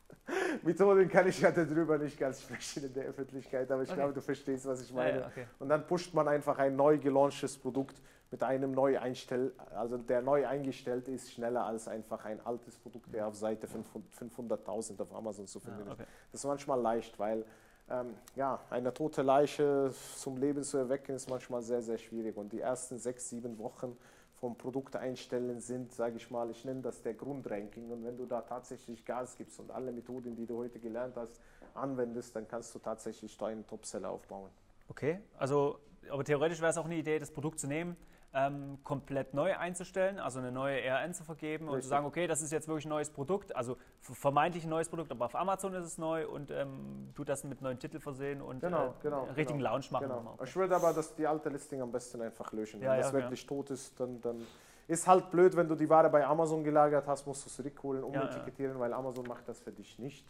(laughs) Methoden, kann ich ja darüber nicht ganz sprechen in der Öffentlichkeit, aber ich okay. glaube, du verstehst, was ich meine. Ja, okay. Und dann pusht man einfach ein neu gelaunchtes Produkt mit einem neu einstell, also der neu eingestellt ist, schneller als einfach ein altes Produkt, der auf Seite 500.000 auf Amazon zu finden okay. ist. Das ist manchmal leicht, weil ähm, ja, eine tote Leiche zum Leben zu erwecken, ist manchmal sehr, sehr schwierig. Und die ersten sechs, sieben Wochen vom Produkt einstellen sind, sage ich mal, ich nenne das der Grundranking. Und wenn du da tatsächlich Gas gibst und alle Methoden, die du heute gelernt hast, anwendest, dann kannst du tatsächlich deinen Topseller aufbauen. Okay, also aber theoretisch wäre es auch eine Idee, das Produkt zu nehmen, ähm, komplett neu einzustellen, also eine neue ERN zu vergeben Richtig. und zu sagen, okay, das ist jetzt wirklich ein neues Produkt, also vermeintlich ein neues Produkt, aber auf Amazon ist es neu und ähm, du das mit neuen Titeln versehen und genau, äh, genau, einen richtigen genau, Launch machen. Genau. Ich würde aber das, die alte Listing am besten einfach löschen. Ja, wenn ja, das wirklich ja. tot ist, dann, dann ist halt blöd, wenn du die Ware bei Amazon gelagert hast, musst du es zurückholen, umetikettieren, weil Amazon macht das für dich nicht.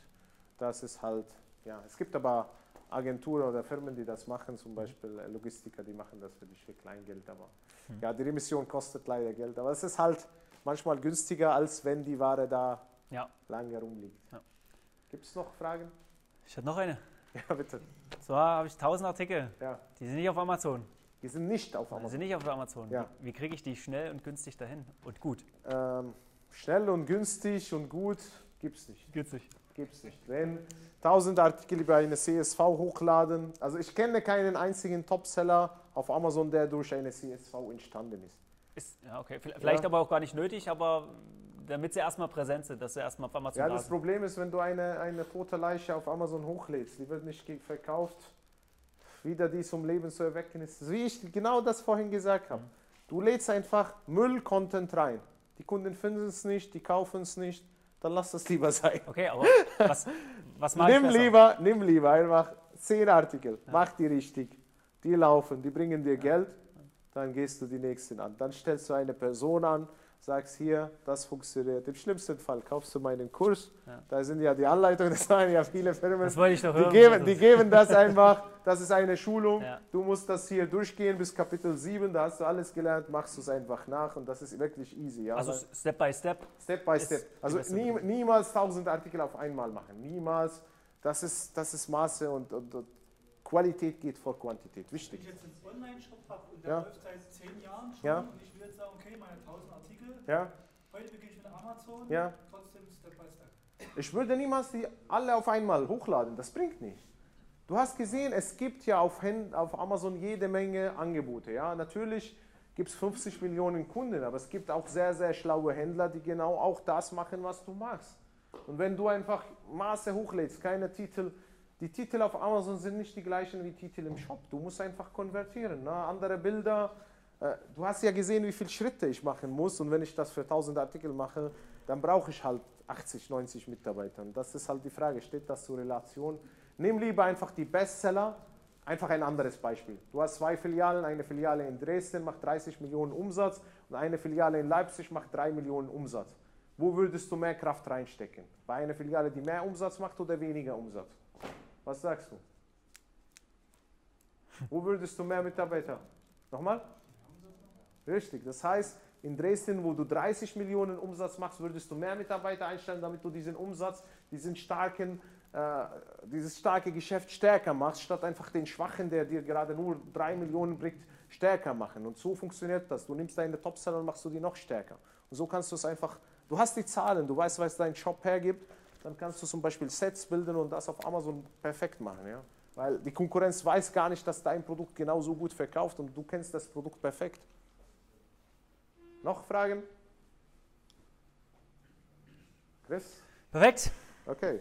Das ist halt, ja, es gibt aber Agenturen oder Firmen, die das machen, zum Beispiel Logistiker, die machen das für dich für Kleingeld, aber hm. Ja, die Remission kostet leider Geld, aber es ist halt manchmal günstiger, als wenn die Ware da ja. lange rumliegt. Ja. Gibt es noch Fragen? Ich habe noch eine. Ja, bitte. Zwar habe ich 1000 Artikel. Ja. Die sind nicht auf Amazon. Die sind nicht auf Amazon. Die sind nicht auf Amazon. Ja. Wie, wie kriege ich die schnell und günstig dahin und gut? Ähm, schnell und günstig und gut gibt es nicht. Gibt's nicht. Gibt's nicht. Wenn 1000 Artikel über eine CSV hochladen, also ich kenne keinen einzigen Topseller auf Amazon, der durch eine CSV entstanden ist. ist ja, okay. Vielleicht ja. aber auch gar nicht nötig, aber damit sie erstmal präsent sind, dass sie erstmal auf Amazon Ja, da das sind. Problem ist, wenn du eine, eine tote Leiche auf Amazon hochlädst, die wird nicht verkauft, wieder die zum Leben zu erwecken ist. Wie ich genau das vorhin gesagt habe. Du lädst einfach Müll-Content rein. Die Kunden finden es nicht, die kaufen es nicht, dann lass das lieber sein. Okay, aber was, was mache ich Nimm lieber, nimm lieber einfach zehn Artikel, mach die richtig, die laufen, die bringen dir Geld, dann gehst du die nächsten an. Dann stellst du eine Person an, sagst hier, das funktioniert. Im schlimmsten Fall kaufst du meinen Kurs, Ja. da sind ja die Anleitungen, (laughs) das sagen ja viele Firmen. Das wollte ich doch Die hören. geben, die geben das einfach, das ist eine Schulung. Ja. Du musst das hier durchgehen bis Kapitel 7, da hast du alles gelernt, machst du es einfach nach und das ist wirklich easy. Ja? also Step by Step. Step by Step. die Also nie, niemals 1000 Artikel auf einmal machen. Niemals. Das ist, das ist Maße und, und, und Qualität geht vor Quantität. Wenn Wichtig. ich jetzt einen Online-Shop habe und der Ja. läuft seit zehn Jahren schon Ja. und ich will jetzt sagen, okay, meine 1000 Artikel, Ja? heute beginne ich mit Amazon, Ja. trotzdem Step by Step. Ich würde niemals die alle auf einmal hochladen. Das bringt nicht. Du hast gesehen, es gibt ja auf, auf Amazon jede Menge Angebote. Ja? Natürlich gibt es 50 Millionen Kunden, aber es gibt auch sehr, sehr schlaue Händler, die genau auch das machen, was du magst. Und wenn du einfach Maße hochlädst, keine Titel, die Titel auf Amazon sind nicht die gleichen wie Titel im Shop. Du musst einfach konvertieren. Ne? Andere Bilder. Äh, du hast ja gesehen, wie viele Schritte ich machen muss. Und wenn ich das für 1000 Artikel mache, dann brauche ich halt 80, 90 Mitarbeiter. Und das ist halt die Frage, steht das zur Relation? Nimm lieber einfach die Bestseller. Einfach ein anderes Beispiel. Du hast zwei Filialen, eine Filiale in Dresden macht 30 Millionen Umsatz und eine Filiale in Leipzig macht 3 Millionen Umsatz. Wo würdest du mehr Kraft reinstecken? Bei einer Filiale, die mehr Umsatz macht oder weniger Umsatz? Was sagst du? Wo würdest du mehr Mitarbeiter? Nochmal? Richtig. Das heißt, in Dresden, wo du 30 Millionen Umsatz machst, würdest du mehr Mitarbeiter einstellen, damit du diesen Umsatz, diesen starken, äh, dieses starke Geschäft stärker machst, statt einfach den schwachen, der dir gerade nur 3 Millionen bringt, stärker machen. Und so funktioniert das. Du nimmst deine Topseller und machst du die noch stärker. Und so kannst du es einfach, du hast die Zahlen, du weißt, was dein Shop hergibt, dann kannst du zum Beispiel Sets bilden und das auf Amazon perfekt machen. Ja? Weil die Konkurrenz weiß gar nicht, dass dein Produkt genauso gut verkauft und du kennst das Produkt perfekt. Noch Fragen? Chris? Perfekt. Okay.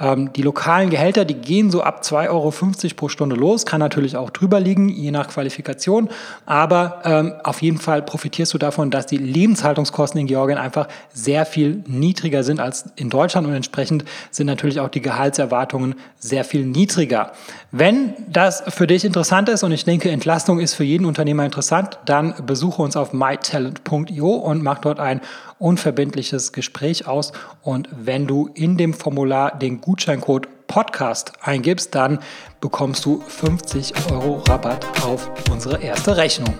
Ähm, die lokalen Gehälter, die gehen so ab 2,50 Euro pro Stunde los, kann natürlich auch drüber liegen, je nach Qualifikation, aber ähm, auf jeden Fall profitierst du davon, dass die Lebenshaltungskosten in Georgien einfach sehr viel niedriger sind als in Deutschland und entsprechend sind natürlich auch die Gehaltserwartungen sehr viel niedriger. Wenn das für dich interessant ist und ich denke, Entlastung ist für jeden Unternehmer interessant, dann besuche uns auf mytalent.io und mach dort ein unverbindliches Gespräch aus. Und wenn du in dem Formular den Gutscheincode Podcast eingibst, dann bekommst du 50 Euro Rabatt auf unsere erste Rechnung.